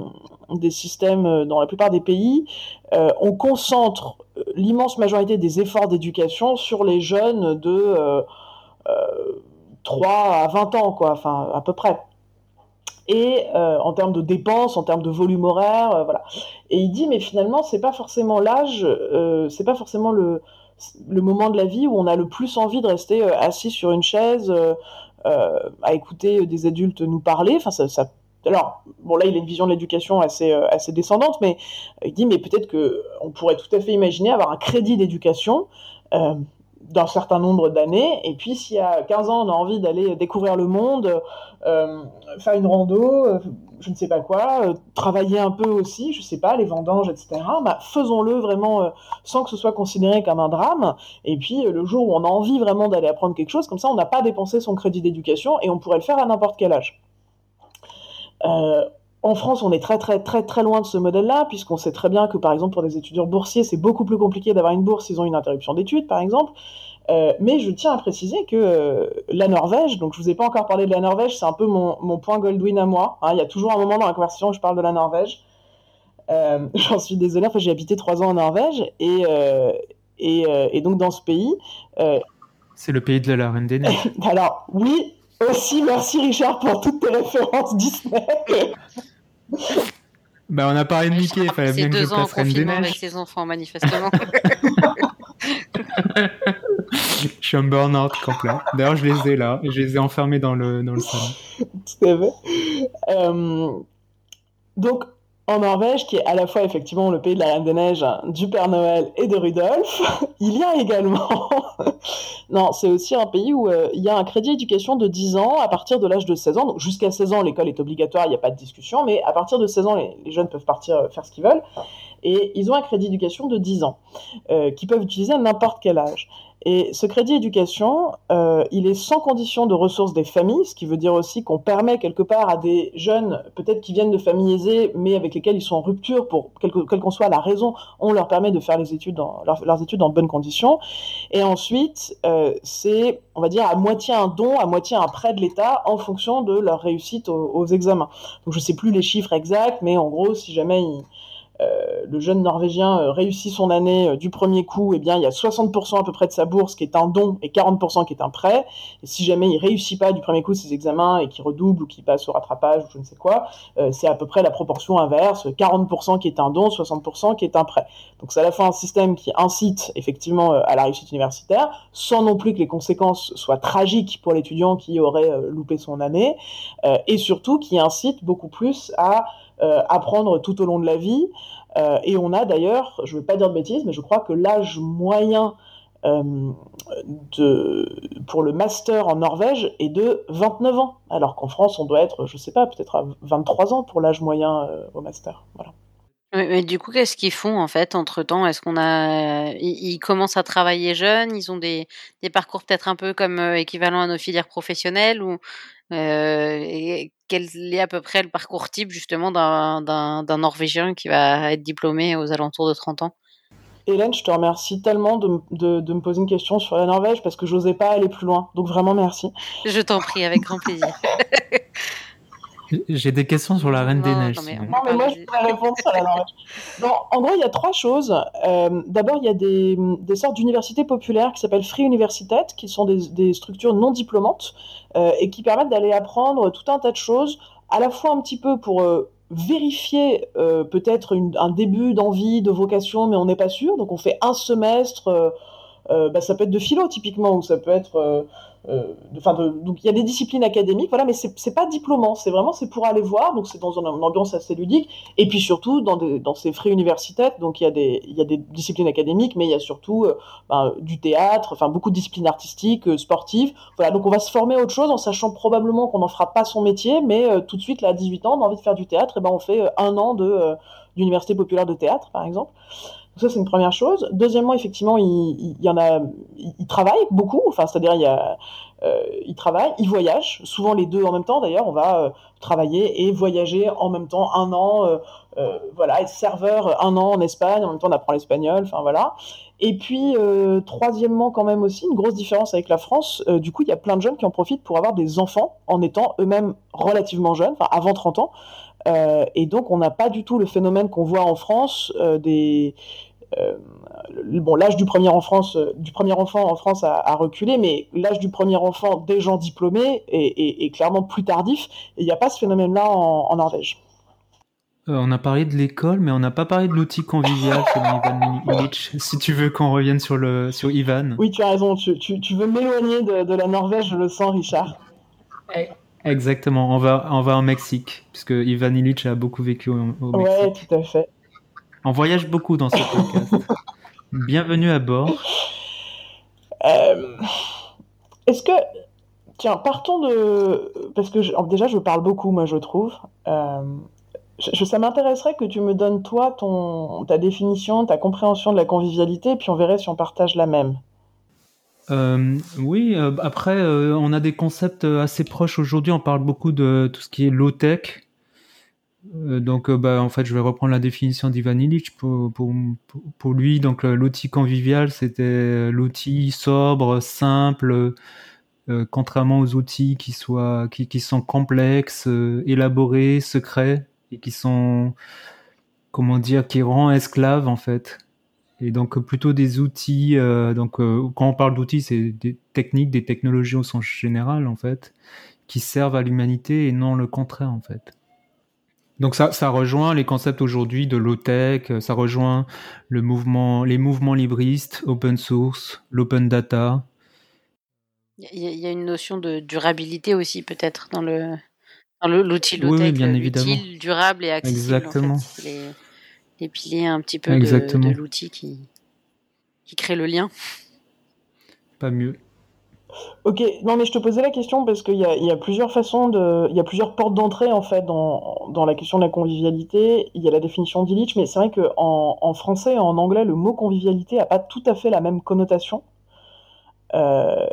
des systèmes, euh, dans la plupart des pays, euh, on concentre euh, l'immense majorité des efforts d'éducation sur les jeunes de euh, euh, 3 à 20 ans, quoi, enfin à peu près. Et en termes de dépenses, en termes de volume horaire, voilà. Et il dit, mais finalement, c'est pas forcément l'âge, c'est pas forcément le, moment de la vie où on a le plus envie de rester assis sur une chaise à écouter des adultes nous parler. Enfin, ça, ça- alors, bon, là, il a une vision de l'éducation assez, euh, descendante, mais il dit, mais peut-être que on pourrait tout à fait imaginer avoir un crédit d'éducation euh, d'un certain nombre d'années, et puis s'il y a 15 ans, on a envie d'aller découvrir le monde, euh, faire une rando, je ne sais pas quoi, travailler un peu aussi, je sais pas, les vendanges, etc. Bah, faisons-le vraiment sans que ce soit considéré comme un drame. Et puis le jour où on a envie vraiment d'aller apprendre quelque chose, comme ça, on n'a pas dépensé son crédit d'éducation et on pourrait le faire à n'importe quel âge. Euh, en France, on est très très très très loin de ce modèle-là, puisqu'on sait très bien que par exemple pour des étudiants boursiers, c'est beaucoup plus compliqué d'avoir une bourse s'ils ont une interruption d'études, par exemple. Euh, mais je tiens à préciser que euh, la Norvège, donc je vous ai pas encore parlé de la Norvège, c'est un peu mon, mon point Goldwyn à moi. hein. il y a toujours un moment dans la conversation où je parle de la Norvège. Euh, J'en suis désolée, enfin, j'ai habité trois ans en Norvège et, et, et donc dans ce pays, C'est le pays de la reine des neiges. alors oui, Aussi, merci Richard pour toutes tes références Disney. Bah, on a parlé de Mickey, il fallait bien que je en place Reine des confinement avec Neiges. ses enfants, manifestement. Je suis un burn-out complet. D'ailleurs, je les ai là, et je les ai enfermés dans le, dans le salon. Tout à fait. Euh, donc, en Norvège, qui est à la fois effectivement le pays de la Reine des Neiges, hein, du Père Noël et de Rudolf, il y a également. non, c'est aussi un pays où euh, il y a un crédit éducation de 10 ans à partir de l'âge de 16 ans. Donc, jusqu'à 16 ans, l'école est obligatoire, il n'y a pas de discussion, mais à partir de 16 ans, les, jeunes peuvent partir euh, faire ce qu'ils veulent. Et ils ont un crédit éducation de 10 ans, euh, qu'ils peuvent utiliser à n'importe quel âge. Et ce crédit éducation, euh, il est sans condition de ressources des familles, ce qui veut dire aussi qu'on permet quelque part à des jeunes, peut-être qui viennent de familles aisées, mais avec lesquels ils sont en rupture, pour quelle que- quelle qu'en soit la raison, on leur permet de faire les études dans, leurs, études dans bonnes conditions. Et ensuite, euh, c'est, on va dire, à moitié un don, à moitié un prêt de l'État en fonction de leur réussite aux, aux examens. Donc je sais plus les chiffres exacts, mais en gros, si jamais ils, euh, le jeune Norvégien euh, réussit son année euh, du premier coup, eh bien, il y a 60% à peu près de sa bourse qui est un don et 40% qui est un prêt. Et si jamais il réussit pas du premier coup ses examens et qu'il redouble ou qu'il passe au rattrapage ou je ne sais quoi, c'est à peu près la proportion inverse, 40% qui est un don, 60% qui est un prêt. Donc c'est à la fois un système qui incite effectivement à la réussite universitaire, sans non plus que les conséquences soient tragiques pour l'étudiant qui aurait loupé son année, et surtout qui incite beaucoup plus à apprendre tout au long de la vie. Euh, et on a d'ailleurs, je ne veux pas dire de bêtises, mais je crois que l'âge moyen euh, de, pour le master en Norvège est de 29 ans, alors qu'en France, on doit être, je sais pas, peut-être à 23 ans pour l'âge moyen euh, au master. Voilà. Mais, mais du coup, qu'est-ce qu'ils font en fait entre temps Est-ce qu'on a, ils, ils commencent à travailler jeunes? Ils ont des, des parcours peut-être un peu comme euh, équivalent à nos filières professionnelles ou euh, et quel est à peu près le parcours type justement d'un Norvégien qui va être diplômé aux alentours de 30 ans? Hélène, je te remercie tellement de, de, de me poser une question sur la Norvège parce que j'osais pas aller plus loin. Donc vraiment merci. Je t'en prie, avec grand plaisir. J'ai des questions sur la Reine des Neiges. non, mais sinon. Non, mais moi, je pourrais répondre sur la. Non, en gros, il y a trois choses. Euh, D'abord, il y a des, des sortes d'universités populaires qui s'appellent Free Universitet, qui sont des, des structures non diplômantes euh, et qui permettent d'aller apprendre tout un tas de choses, à la fois un petit peu pour euh, vérifier euh, peut-être un début d'envie, de vocation, mais on n'est pas sûr. Donc, on fait un semestre. euh, euh, bah, ça peut être de philo typiquement, ou ça peut être, euh, euh, enfin, de- donc il y a des disciplines académiques, voilà, mais c'est pas diplômant, c'est vraiment c'est pour aller voir, donc c'est dans une, ambiance assez ludique, et puis surtout dans, des, dans ces frais universitaires, donc il y a des il y a des disciplines académiques, mais il y a surtout euh, ben, du théâtre, enfin beaucoup de disciplines artistiques, euh, sportives, voilà, donc on va se former à autre chose en sachant probablement qu'on n'en fera pas son métier, mais euh, tout de suite là à 18 ans, on a envie de faire du théâtre, et ben on fait euh, un an de euh, d'université populaire de théâtre par exemple. Ça, c'est une première chose. Deuxièmement, effectivement, il, il- y en a, il, il beaucoup. Enfin, c'est-à-dire, il y a, euh, voyage, souvent les deux en même temps. D'ailleurs, on va euh, travailler et voyager en même temps un an. euh, euh, voilà, être serveur un an en Espagne. En même temps, on apprend l'espagnol. Enfin voilà. Et puis, euh, troisièmement, quand même aussi, une grosse différence avec la France. euh, du coup, il y a plein de jeunes qui en profitent pour avoir des enfants en étant eux-mêmes relativement jeunes, enfin avant 30 ans. Euh, et donc, on n'a pas du tout le phénomène qu'on voit en France euh, des euh, le- bon, l'âge du premier en France, euh, du premier enfant en France a, a reculé, mais l'âge du premier enfant des gens diplômés est, est- est clairement plus tardif. Il n'y a pas ce phénomène-là en, en Norvège. Euh, on a parlé de l'école, mais on n'a pas parlé de l'outil convivial Ivan Illich. Si tu veux qu'on revienne sur, le, sur Ivan. Oui, tu as raison. Tu, tu- tu veux m'éloigner de, de la Norvège, je le sens, Richard. Exactement, on va, on va en Mexique, puisque Ivan Illich a beaucoup vécu au, au Mexique. Ouais, tout à fait. On voyage beaucoup dans ce podcast. Bienvenue à bord. Euh, Est-ce que. Tiens, partons de. Parce que je- déjà, je parle beaucoup, moi, je trouve. Euh, je- ça m'intéresserait que tu me donnes, toi, ton, ta définition, ta compréhension de la convivialité, puis on verrait si on partage la même. Euh, oui, euh, après, euh, on a des concepts assez proches aujourd'hui. On parle beaucoup de tout ce qui est low-tech. Euh, donc, euh, bah, en fait, je vais reprendre la définition d'Ivan Illich pour, pour, pour- lui. Donc, l'outil convivial, c'était euh, l'outil sobre, simple, contrairement aux outils qui, soient, qui, qui sont complexes, élaborés, secrets, et qui sont, comment dire, qui rend esclave, en fait. Et donc plutôt des outils. donc quand on parle d'outils, c'est des techniques, des technologies au sens général en fait, qui servent à l'humanité et non le contraire en fait. Donc ça, ça rejoint les concepts aujourd'hui de low-tech, ça rejoint le mouvement, les mouvements libristes, open source, l'open data. Il y, a une notion de durabilité aussi peut-être dans le dans l'outil low-tech, oui, bien évidemment. durable et accessible. Exactement. En fait. les, les, piliers un petit peu de, de l'outil qui qui crée le lien. Pas mieux. Ok, non mais je te posais la question parce qu'il y a, y a plusieurs façons de, il y a plusieurs portes d'entrée en fait dans, dans la question de la convivialité. Il y a la définition d'Illich, mais c'est vrai que en, en, français et en anglais, le mot convivialité a pas tout à fait la même connotation. Euh,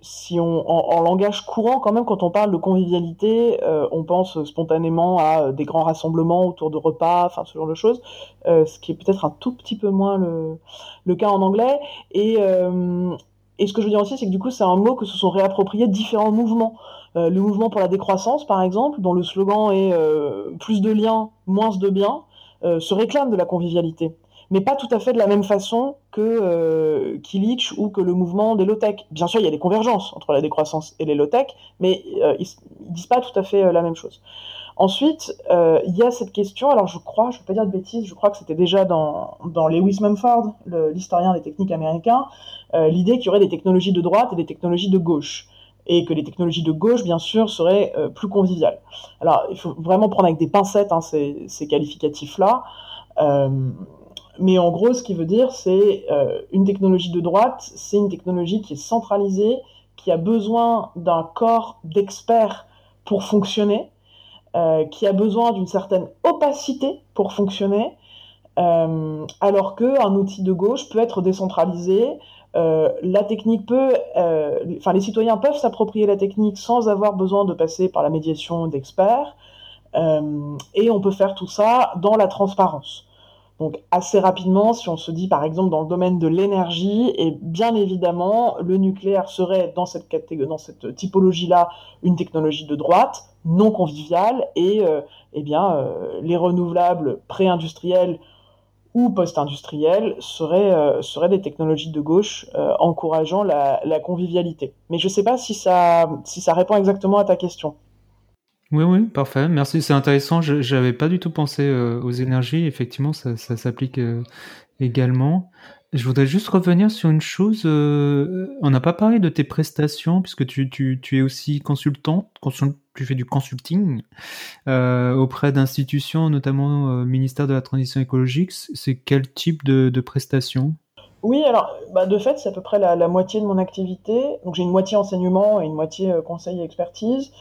si on, en, langage courant, quand même, quand on parle de convivialité, euh, on pense spontanément à des grands rassemblements autour de repas, enfin ce genre de choses, euh, ce qui est peut-être un tout petit peu moins le, le cas en anglais. Et, euh, et ce que je veux dire aussi, c'est que du coup, c'est un mot que se sont réappropriés différents mouvements. Euh, le mouvement pour la décroissance, par exemple, dont le slogan est euh, plus de liens, moins de biens, euh, se réclame de la convivialité. Mais pas tout à fait de la même façon que euh, ou que le mouvement des low-tech. Bien sûr, il y a des convergences entre la décroissance et les low-tech, mais ils, ils disent pas tout à fait la même chose. Ensuite, euh, il y a cette question, alors je crois, je ne vais pas dire de bêtises, je crois que c'était déjà dans, dans Lewis Mumford, l'historien des techniques américains, euh, l'idée qu'il y aurait des technologies de droite et des technologies de gauche. Et que les technologies de gauche, bien sûr, seraient euh, plus conviviales. Alors, il faut vraiment prendre avec des pincettes hein, ces, ces qualificatifs-là. Euh, mais en gros, ce qui veut dire, c'est euh, une technologie de droite, c'est une technologie qui est centralisée, qui a besoin d'un corps d'experts pour fonctionner, euh, qui a besoin d'une certaine opacité pour fonctionner, euh, alors qu'un outil de gauche peut être décentralisé. La technique peut, enfin les citoyens peuvent s'approprier la technique sans avoir besoin de passer par la médiation d'experts, et on peut faire tout ça dans la transparence. Donc assez rapidement, si on se dit par exemple dans le domaine de l'énergie, et bien évidemment, le nucléaire serait dans cette typologie-là, une technologie de droite, non conviviale, et euh, eh bien euh, les renouvelables pré-industriels ou post-industriels seraient, euh, des technologies de gauche encourageant la, la, convivialité. Mais je ne sais pas si ça, si ça répond exactement à ta question. Oui, oui, parfait. Merci, c'est intéressant. Je n'avais pas du tout pensé euh, aux énergies. Effectivement, ça, s'applique euh, également. Je voudrais juste revenir sur une chose. Euh, on n'a pas parlé de tes prestations, puisque tu, es aussi consultant, consul, tu fais du consulting auprès d'institutions, notamment euh, ministère de la Transition écologique. C'est quel type de, prestations? Oui, alors, bah, de fait, c'est à peu près la, moitié de mon activité. Donc, j'ai une moitié enseignement et une moitié conseil et expertise.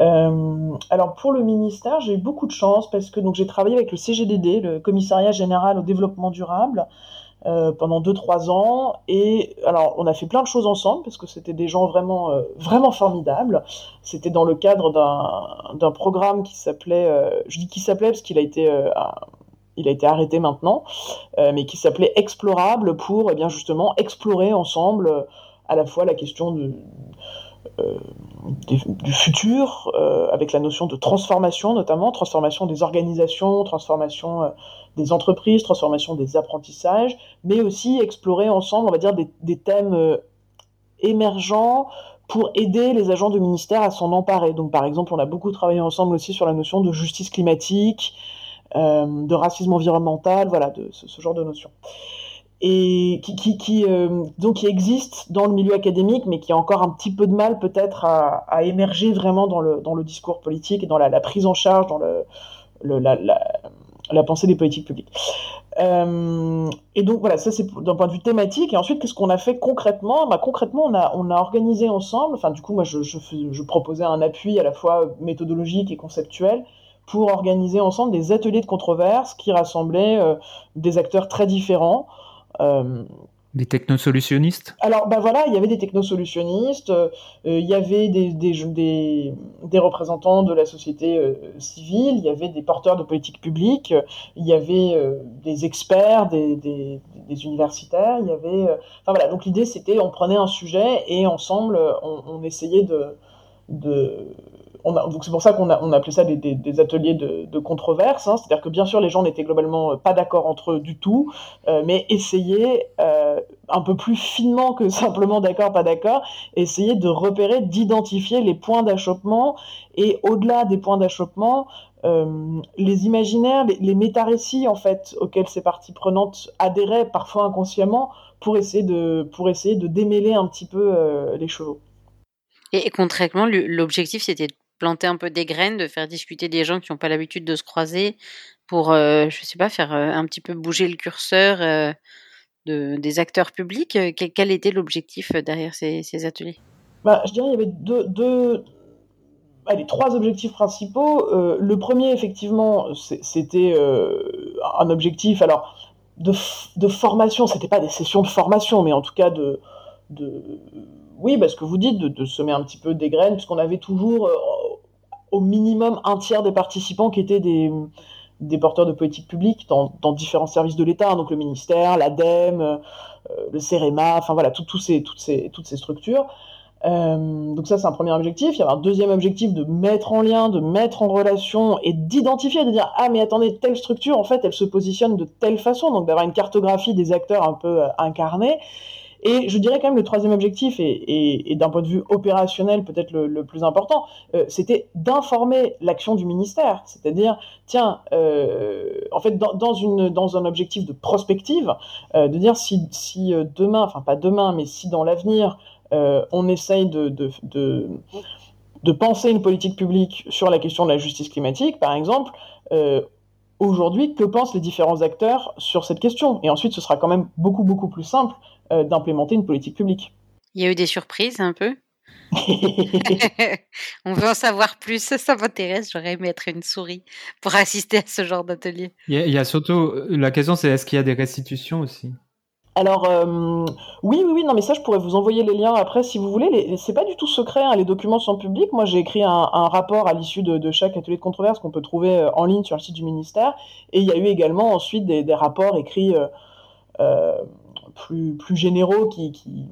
Euh, alors pour le ministère, j'ai eu beaucoup de chance parce que donc j'ai travaillé avec le CGDD, le Commissariat général au développement durable, euh, pendant 2-3 ans. Et alors on a fait plein de choses ensemble parce que c'était des gens vraiment euh, vraiment formidables. C'était dans le cadre d'un programme qui s'appelait, je dis qui s'appelait parce qu'il a été il a été arrêté maintenant, mais qui s'appelait Explorable pour eh bien justement explorer ensemble à la fois la question de euh, du futur, euh, avec la notion de transformation notamment, transformation des organisations, transformation euh, des entreprises, transformation des apprentissages, mais aussi explorer ensemble, on va dire, des, thèmes émergents pour aider les agents du ministère à s'en emparer. Donc par exemple, on a beaucoup travaillé ensemble aussi sur la notion de justice climatique, de racisme environnemental, voilà, de ce genre de notions et qui, euh, donc qui existe dans le milieu académique, mais qui a encore un petit peu de mal peut-être à, émerger vraiment dans le, dans le discours politique et dans la, prise en charge, dans le, la, pensée des politiques publiques. Euh, et donc voilà, ça c'est d'un point de vue thématique. Et ensuite, qu'est-ce qu'on a fait concrètement? Bah, Concrètement, on a, on a organisé ensemble, enfin du coup, moi je, je, je proposais un appui à la fois méthodologique et conceptuel pour organiser ensemble des ateliers de controverse qui rassemblaient euh, des acteurs très différents. Euh, des technosolutionnistes? Alors, ben voilà, il y avait des technosolutionnistes, euh, il y avait des, des, des, des, représentants de la société euh, civile, il y avait des porteurs de politique publique, il y avait euh, des experts, des, des, universitaires, il y avait... Enfin voilà, donc l'idée c'était on prenait un sujet et ensemble on, on essayait de, de c'est pour ça qu'on a, appelé ça des, ateliers de, de controverse. Hein. C'est-à-dire que bien sûr les gens n'étaient globalement pas d'accord entre eux du tout, mais essayer un peu plus finement que simplement d'accord, pas d'accord, essayer de repérer, d'identifier les points d'achoppement et au-delà des points d'achoppement, euh, les imaginaires, les, les méta-récits en fait auxquels ces parties prenantes adhéraient parfois inconsciemment pour essayer de pour essayer de démêler un petit peu euh, les chevaux. Et, concrètement, l'objectif c'était de planter un peu des graines, de faire discuter des gens qui n'ont pas l'habitude de se croiser, pour euh, je sais pas faire un petit peu bouger le curseur de, des acteurs publics. Quel, était l'objectif derrière ces, ateliers? Bah, je dirais qu'il y avait deux, deux, allez, trois objectifs principaux. Euh, le premier, effectivement, c'était euh, un objectif, alors, de, formation, c'était pas des sessions de formation, mais en tout cas de, oui, parce que vous dites, de, de, semer un petit peu des graines, puisqu'on avait toujours euh, au minimum un tiers des participants qui étaient des, des porteurs de politique publique dans, différents services de l'État, donc le ministère, l'ADEME, le CEREMA, enfin voilà, tout, ces, toutes, ces, toutes ces structures. Euh, donc ça, c'est un premier objectif. Il y avait un deuxième objectif de mettre en lien, de mettre en relation et d'identifier, de dire ah mais attendez, telle structure, en fait, elle se positionne de telle façon, donc d'avoir une cartographie des acteurs un peu euh, incarnés. Et je dirais quand même le troisième objectif, et, d'un point de vue opérationnel peut-être le, plus important, euh, c'était d'informer l'action du ministère. C'est-à-dire, tiens, euh, en fait, dans, dans, un objectif de prospective, euh, de dire si, si demain, enfin pas demain, mais si dans l'avenir, on essaye de, de, penser une politique publique sur la question de la justice climatique, par exemple, aujourd'hui, que pensent les différents acteurs sur cette question? Et ensuite, ce sera quand même beaucoup, beaucoup plus simple d'implémenter une politique publique. Il y a eu des surprises un peu On veut en savoir plus, ça m'intéresse. J'aurais aimé être une souris pour assister à ce genre d'atelier. Il, il y, a surtout la question, c'est est-ce qu'il y a des restitutions aussi? Alors euh, oui, oui, oui, non, mais ça, je pourrais vous envoyer les liens après si vous voulez. C'est pas du tout secret, hein, les documents sont publics. Moi, j'ai écrit un, un, rapport à l'issue de, de, chaque atelier de controverse qu'on peut trouver euh, en ligne sur le site du ministère. Et il y a eu également ensuite des, des rapports écrits euh, euh, plus, plus généraux qui, qui,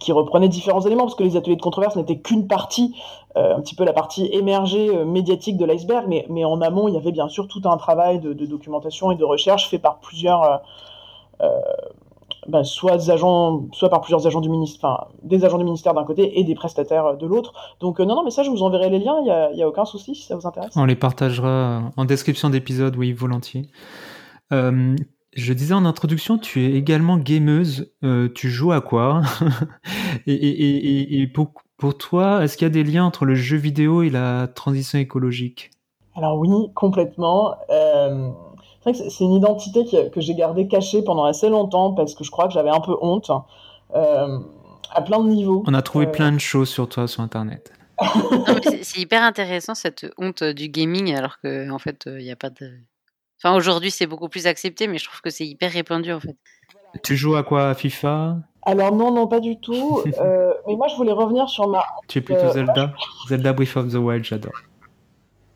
qui, reprenaient différents éléments, parce que les ateliers de controverse n'étaient qu'une partie, euh, un petit peu la partie émergée médiatique de l'iceberg, mais, mais en amont, il y avait bien sûr tout un travail de, documentation et de recherche fait par plusieurs bah, soit des agents, soit par plusieurs agents du ministère, des agents du ministère d'un côté et des prestataires de l'autre. Donc euh, non, non, mais ça, je vous enverrai les liens. Il y a, a, aucun souci si ça vous intéresse. On les partagera en description d'épisode, oui, volontiers. Euh, je disais en introduction, tu es également gameuse. Euh, tu joues à quoi et, et, et, et, pour, pour toi, est-ce qu'il y a des liens entre le jeu vidéo et la transition écologique? Alors oui, complètement. Euh c'est une identité que j'ai gardée cachée pendant assez longtemps parce que je crois que j'avais un peu honte euh, à plein de niveaux. On a trouvé euh... plein de choses sur toi sur Internet. c'est hyper intéressant cette honte du gaming alors que en fait il euh, n'y a pas de. Enfin aujourd'hui c'est beaucoup plus accepté mais je trouve que c'est hyper répandu en fait. Tu joues à quoi FIFA? Alors non, non, pas du tout. euh, mais moi, je voulais revenir sur ma... Tu es plutôt euh... Zelda? Zelda Breath of the Wild, j'adore.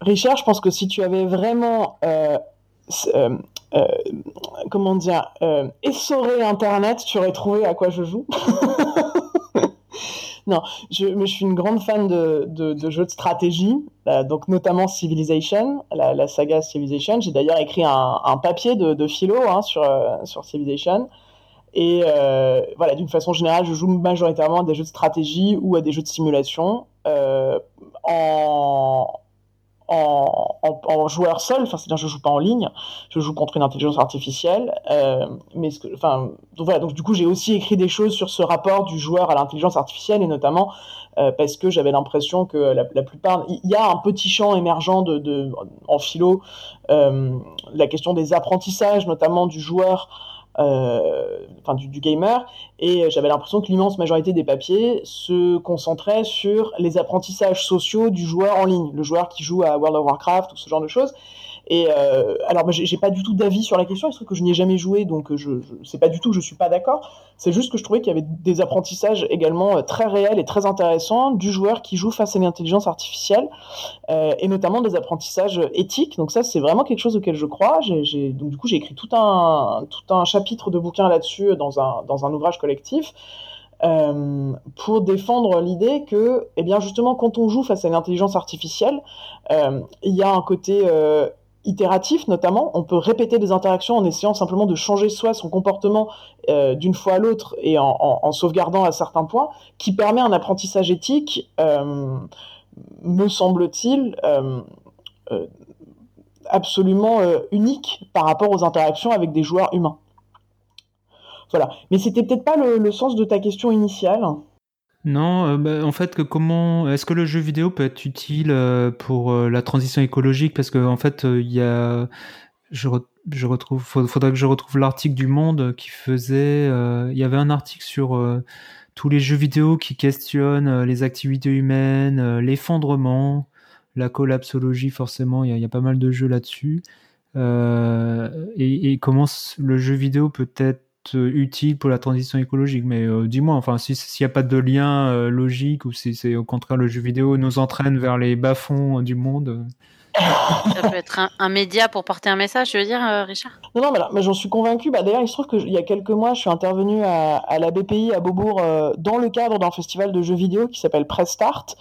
Richard, je pense que si tu avais vraiment euh, euh, comment dire, euh, essorer Internet, tu aurais trouvé à quoi je joue. non, je, je suis une grande fan de, de, de jeux de stratégie, euh, donc notamment Civilization, la, la saga Civilization. J'ai d'ailleurs écrit un, un, papier de, de philo hein, sur, euh, sur Civilization. Et euh, voilà, d'une façon générale, je joue majoritairement à des jeux de stratégie ou à des jeux de simulation en en, en, en, joueur seul, enfin c'est-à-dire je joue pas en ligne, je joue contre une intelligence artificielle, euh, mais ce que, enfin donc voilà donc du coup j'ai aussi écrit des choses sur ce rapport du joueur à l'intelligence artificielle et notamment euh, parce que j'avais l'impression que la, la plupart il y a un petit champ émergent de, de en philo euh, la question des apprentissages notamment du joueur enfin du, du, gamer, et j'avais l'impression que l'immense majorité des papiers se concentraient sur les apprentissages sociaux du joueur en ligne, le joueur qui joue à World of Warcraft ou ce genre de choses. Et euh, alors, j'ai pas du tout d'avis sur la question. Il se trouve que je n'y ai jamais joué, donc euh, je, je pas du tout je suis pas d'accord. C'est juste que je trouvais qu'il y avait des apprentissages également euh, très réels et très intéressants du joueur qui joue face à l'intelligence artificielle, euh, et notamment des apprentissages éthiques. Donc ça, c'est vraiment quelque chose auquel je crois. J'ai, donc du coup, j'ai écrit tout un tout un chapitre de bouquin là-dessus dans un dans un ouvrage collectif. pour défendre l'idée que, eh bien justement, quand on joue face à une intelligence artificielle, il y a un côté itératif notamment. On peut répéter des interactions en essayant simplement de changer soi son comportement euh, d'une fois à l'autre et en, sauvegardant à certains points, qui permet un apprentissage éthique, euh, me semble-t-il, euh, absolument unique par rapport aux interactions avec des joueurs humains. Voilà. Mais c'était peut-être pas le sens de ta question initiale. Non, euh, bah, en fait, comment est-ce que le jeu vidéo peut être utile euh, pour euh, la transition écologique? Parce que en fait, il y a, je, je retrouve, faudrait que je retrouve l'article du Monde qui faisait, il y avait un article sur tous les jeux vidéo qui questionnent les activités humaines, l'effondrement, la collapsologie, forcément, il y, a, pas mal de jeux là-dessus. et, et comment le jeu vidéo peut être euh, utile pour la transition écologique. Mais euh, dis-moi, enfin, s'il n'y a pas de lien euh, logique ou si c'est au contraire le jeu vidéo nous entraîne vers les bas-fonds du monde. Ça peut être un, média pour porter un message, je veux dire, Richard? Non, non, mais, j'en suis convaincu. Bah, D'ailleurs, il se trouve qu'il y a quelques mois, je suis intervenu à, à la BPI à Beaubourg dans le cadre d'un festival de jeux vidéo qui s'appelle Press Start.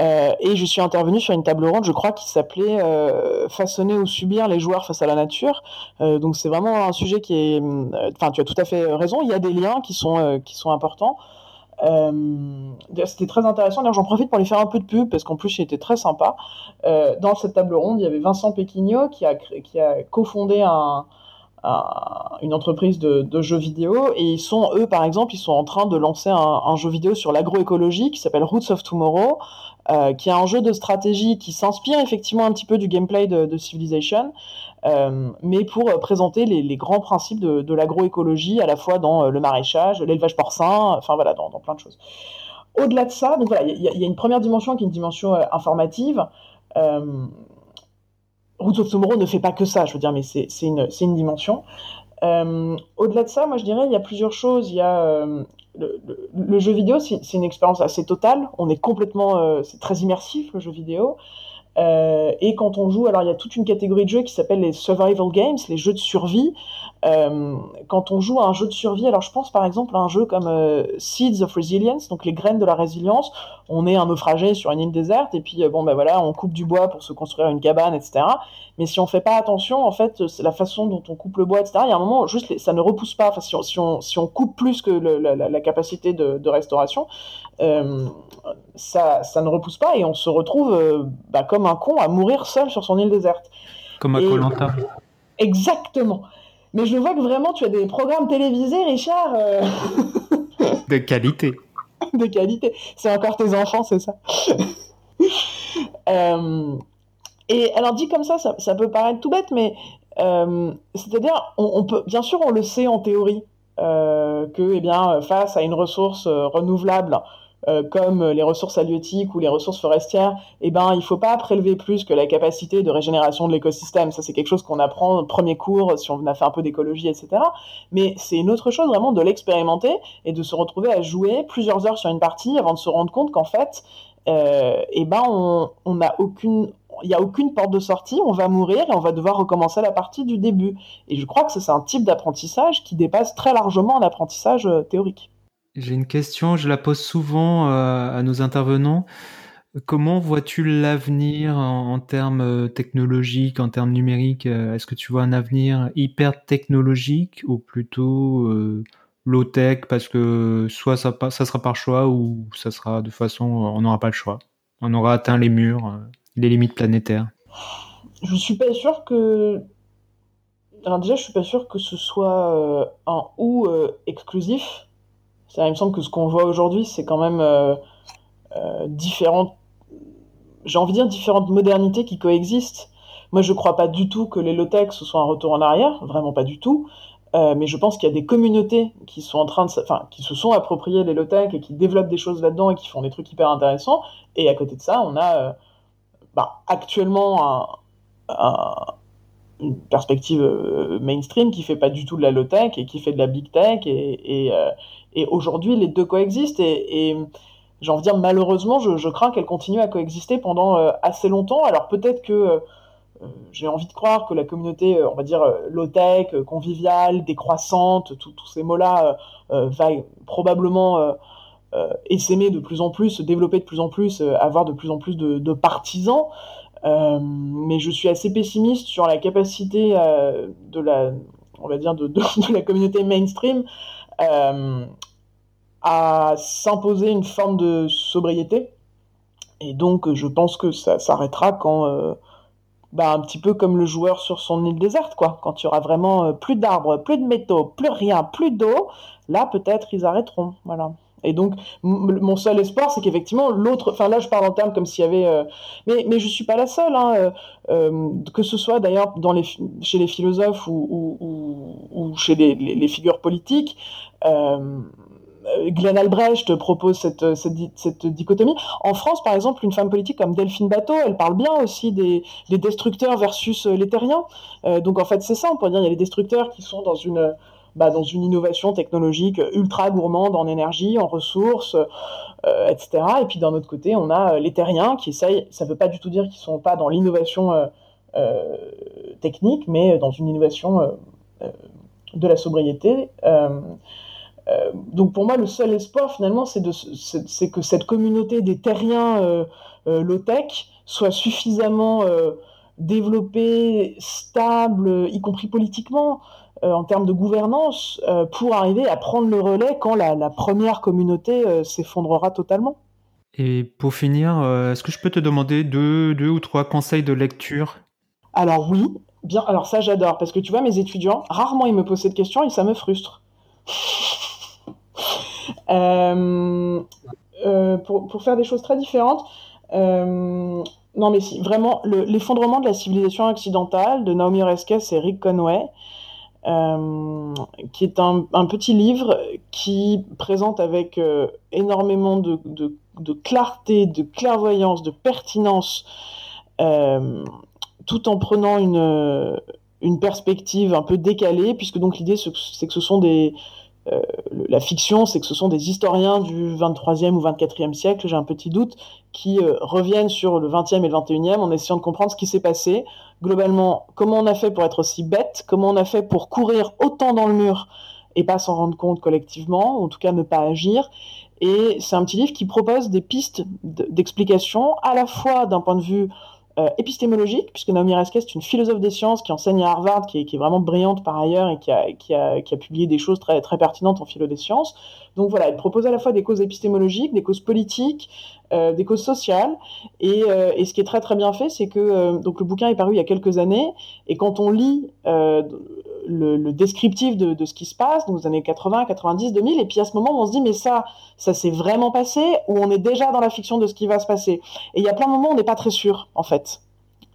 Euh, et je suis intervenu sur une table ronde, je crois, qui s'appelait euh, Façonner ou subir les joueurs face à la nature. Euh, donc c'est vraiment un sujet qui est... Enfin, tu as tout à fait raison, il y a des liens qui sont, qui sont importants. C'était très intéressant. D'ailleurs, j'en profite pour les faire un peu de pub parce qu'en plus, était très sympa. dans cette table ronde, il y avait Vincent Péquignot qui a, qui a cofondé un, une entreprise de, jeux vidéo. Et ils sont eux par exemple ils sont en train de lancer un, jeu vidéo sur l'agroécologie qui s'appelle Roots of Tomorrow euh, qui est un jeu de stratégie qui s'inspire effectivement un petit peu du gameplay de, Civilization euh, mais pour euh, présenter les, grands principes de, l'agroécologie à la fois dans le maraîchage l'élevage porcin enfin voilà dans, plein de choses. Au-delà de ça donc voilà il y, a une première dimension qui est une dimension informative of Tomorrow ne fait pas que ça, je veux dire, mais c'est une, une, dimension. Euh, Au-delà de ça, moi je dirais, il y a plusieurs choses. Il y a euh, le, jeu vidéo, c'est une expérience assez totale. On est complètement, euh, c'est très immersif le jeu vidéo. Euh, et quand on joue, alors il y a toute une catégorie de jeux qui s'appelle les survival games, les jeux de survie. Euh, quand on joue à un jeu de survie, alors je pense par exemple à un jeu comme euh, Seeds of Resilience, donc les graines de la résilience. On est un naufragé sur une île déserte et puis bon ben voilà, on coupe du bois pour se construire une cabane, etc. Mais si on fait pas attention, en fait, la façon dont on coupe le bois, etc. Il y a un moment, juste ça ne repousse pas. Enfin, si on, si on, si on coupe plus que la, capacité de restauration, euh, ça, ça ne repousse pas et on se retrouve euh, bah, comme un con à mourir seul sur son île déserte. Comme à Colanta. Exactement. Mais je vois que vraiment tu as des programmes télévisés, Richard. Euh... de qualité. de qualité. C'est encore tes enfants, c'est ça. euh... Et alors dit comme ça, ça, ça, peut paraître tout bête, mais euh, c'est-à-dire, on, on, peut, bien sûr, on le sait en théorie euh, que, eh bien, face à une ressource euh, renouvelable, euh, comme les ressources halieutiques ou les ressources forestières, eh ben, il faut pas prélever plus que la capacité de régénération de l'écosystème. Ça, c'est quelque chose qu'on apprend au premier cours si on a fait un peu d'écologie, etc. Mais c'est une autre chose vraiment de l'expérimenter et de se retrouver à jouer plusieurs heures sur une partie avant de se rendre compte qu'en fait, euh, eh ben, on n'a aucune, il n'y a aucune porte de sortie, on va mourir et on va devoir recommencer la partie du début. Et je crois que c'est un type d'apprentissage qui dépasse très largement l'apprentissage euh, théorique. J'ai une question, je la pose souvent euh, à nos intervenants. Comment vois-tu l'avenir en, termes euh, technologiques, en termes numériques Est-ce que tu vois un avenir hyper technologique ou plutôt euh, low-tech parce que soit ça, ça, sera par choix ou ça sera de façon on n'aura pas le choix. On aura atteint les murs, les limites planétaires. Je suis pas sûr que alors déjà je suis pas sûr que ce soit un ou exclusif ça, il me semble que ce qu'on voit aujourd'hui, c'est quand même euh, euh, différentes, j'ai envie de dire différentes modernités qui coexistent. Moi, je crois pas du tout que les low-tech ce soit un retour en arrière, vraiment pas du tout. Euh, mais je pense qu'il y a des communautés qui sont en train de, enfin, qui se sont appropriées les low-tech et qui développent des choses là-dedans et qui font des trucs hyper intéressants. Et à côté de ça, on a bah, actuellement un, un, une perspective mainstream qui fait pas du tout de la low tech et qui fait de la big tech et, et aujourd'hui les deux coexistent et, et j'ai envie de dire malheureusement je, crains qu'elles continuent à coexister pendant euh, assez longtemps alors peut-être que euh, j'ai envie de croire que la communauté on va dire low tech conviviale décroissante tous ces mots là va probablement essaimer de plus en plus, se développer de plus en plus, avoir de plus en plus de, partisans. mais je suis assez pessimiste sur la capacité de la, on va dire, de la communauté mainstream à s'imposer une forme de sobriété. Et donc, je pense que ça s'arrêtera quand, euh, bah, un petit peu comme le joueur sur son île déserte, quoi. Quand il y aura vraiment euh, plus d'arbres, plus de métaux, plus rien, plus d'eau, là, peut-être, ils arrêteront. Voilà. Et donc, mon seul espoir, c'est qu'effectivement, l'autre, enfin là, je parle en termes comme s'il y avait, euh, mais, mais je suis pas la seule, hein, euh, euh, que ce soit d'ailleurs les, chez les philosophes ou, ou, chez les, figures politiques. Glenn Albrecht propose cette, cette, dichotomie. En France, par exemple, une femme politique comme Delphine Bateau, elle parle bien aussi des, des destructeurs versus les terriens. Donc en fait, c'est ça, on pourrait dire, il y a les destructeurs qui sont dans une, bah, dans une innovation technologique ultra gourmande en énergie, en ressources, euh, etc. Et puis d'un autre côté, on a les terriens qui essayent, ça ne veut pas du tout dire qu'ils ne sont pas dans l'innovation euh, euh, technique, mais dans une innovation de la sobriété. Euh, donc pour moi, le seul espoir finalement, c'est que cette communauté des terriens euh, euh, low-tech soit suffisamment développée, stable, y compris politiquement, en termes de gouvernance, pour arriver à prendre le relais quand la, la première communauté s'effondrera totalement. Et pour finir, est-ce que je peux te demander deux, deux ou trois conseils de lecture? Alors oui, bien. Alors ça, j'adore parce que tu vois, mes étudiants, rarement ils me posent cette question et ça me frustre. Euh, euh, pour, pour, faire des choses très différentes. Euh, non, mais si, vraiment, l'effondrement de la civilisation occidentale de Naomi Oreskes et Rick Conway, euh, qui est un, un, petit livre qui présente avec euh, énormément de, de, de, clarté, de clairvoyance, de pertinence, euh, tout en prenant une, une perspective un peu décalée, puisque donc l'idée c'est que ce sont des, euh, la fiction, c'est que ce sont des historiens du 23e ou 24e siècle, j'ai un petit doute, qui euh, reviennent sur le 20e et le 21e en essayant de comprendre ce qui s'est passé. Globalement, comment on a fait pour être aussi bête, comment on a fait pour courir autant dans le mur et pas s'en rendre compte collectivement, ou en tout cas ne pas agir? Et c'est un petit livre qui propose des pistes d'explication, à la fois d'un point de vue épistémologique, puisque Naomi Oreskes est une philosophe des sciences qui enseigne à Harvard, qui est, vraiment brillante par ailleurs et qui a, qui, a, qui a, publié des choses très, très pertinentes en philo des sciences. Donc voilà, elle propose à la fois des causes épistémologiques, des causes politiques, euh, des causes sociales. Et, euh, et, ce qui est très très bien fait, c'est que euh, donc le bouquin est paru il y a quelques années, et quand on lit euh, le, le, descriptif de, de, ce qui se passe, dans les années 80, 90, 2000, et puis à ce moment, on se dit mais ça, ça s'est vraiment passé, ou on est déjà dans la fiction de ce qui va se passer? Et il y a plein de moments où on n'est pas très sûr, en fait.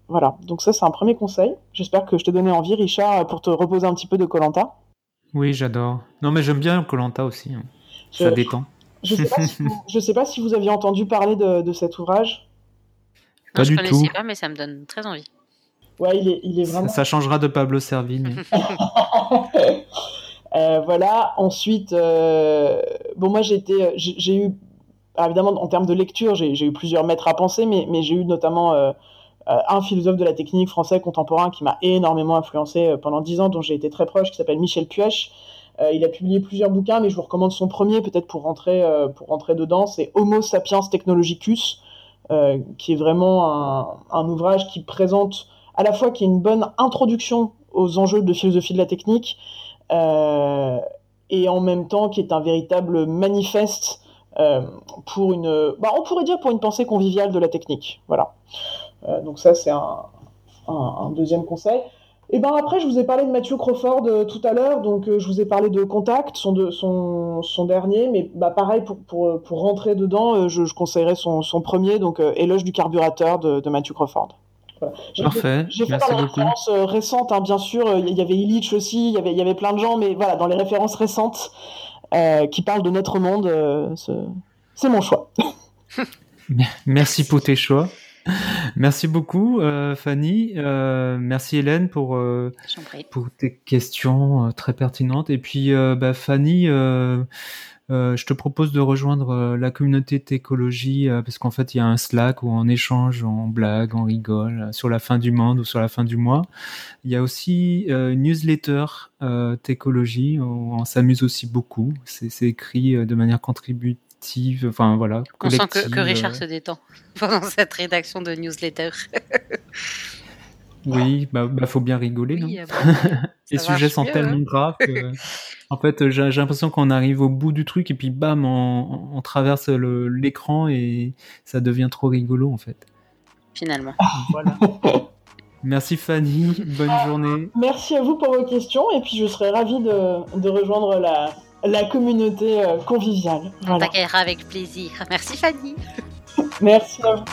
Voilà, donc ça c'est un premier conseil. J'espère que je t'ai donné envie, Richard, pour te reposer un petit peu de Colanta. Oui, j'adore. Non, mais j'aime bien Colanta aussi. Hein. Ça je... détend. Je ne sais, si sais, pas si vous aviez entendu parler de, de cet ouvrage. Pas non, du je ne connaissais tout. pas, mais ça me donne très envie. Ouais, il est, il est vraiment. Ça, ça changera de Pablo Servigne. euh, voilà. Ensuite, euh... bon, moi j'ai été, j'ai eu, évidemment, en termes de lecture, j'ai eu plusieurs maîtres à penser, mais, mais j'ai eu notamment euh, un philosophe de la technique français contemporain qui m'a énormément influencé euh, pendant dix ans, dont j'ai été très proche, qui s'appelle Michel Puech. Euh, il a publié plusieurs bouquins, mais je vous recommande son premier, peut-être pour rentrer, euh, pour rentrer dedans. C'est Homo sapiens technologicus, euh, qui est vraiment un, un, ouvrage qui présente à la fois qui est une bonne introduction aux enjeux de philosophie de la technique, euh, et en même temps qui est un véritable manifeste euh, pour une, bah, on pourrait dire pour une pensée conviviale de la technique. Voilà. donc ça, c'est un, deuxième conseil. Et ben après, je vous ai parlé de Matthew Crawford euh, tout à l'heure, donc euh, je vous ai parlé de Contact, son, de, son, son dernier, mais bah, pareil, pour, pour, pour rentrer dedans, euh, je, conseillerais son, son premier, donc euh, Éloge du carburateur de, de Matthew Crawford. Voilà. Parfait. J'ai fait dans les beaucoup. références récentes, hein, bien sûr, il y avait Illich aussi, il y avait, il y avait plein de gens, mais voilà, dans les références récentes qui parlent de notre monde, c'est mon choix. Merci pour tes choix. Merci beaucoup, euh, Fanny. Euh, merci, Hélène, pour, euh, pour tes questions euh, très pertinentes. Et puis, euh, bah, Fanny, euh, je te propose de rejoindre la communauté d'écologie parce qu'en fait, il y a un Slack où on échange, on blague, on rigole sur la fin du monde ou sur la fin du mois. Il y a aussi une newsletter d'écologie où on s'amuse aussi beaucoup. C'est écrit de manière contributive enfin voilà. On sent que, que Richard euh, se détend pendant cette rédaction de newsletter. Oui, bah, bah, faut bien rigoler. Oui, ah bon, Les sujets sont mieux, tellement hein. graves que, en fait, j'ai j'ai l'impression qu'on arrive au bout du truc et puis bam, on, on traverse l'écran et ça devient trop rigolo en fait. Finalement. Voilà. Merci Fanny, bonne journée. Merci à vous pour vos questions et puis je serais ravie de, de rejoindre la, la communauté euh, conviviale. On Voilà. t'accueillera avec plaisir. Merci Fanny. Merci à vous.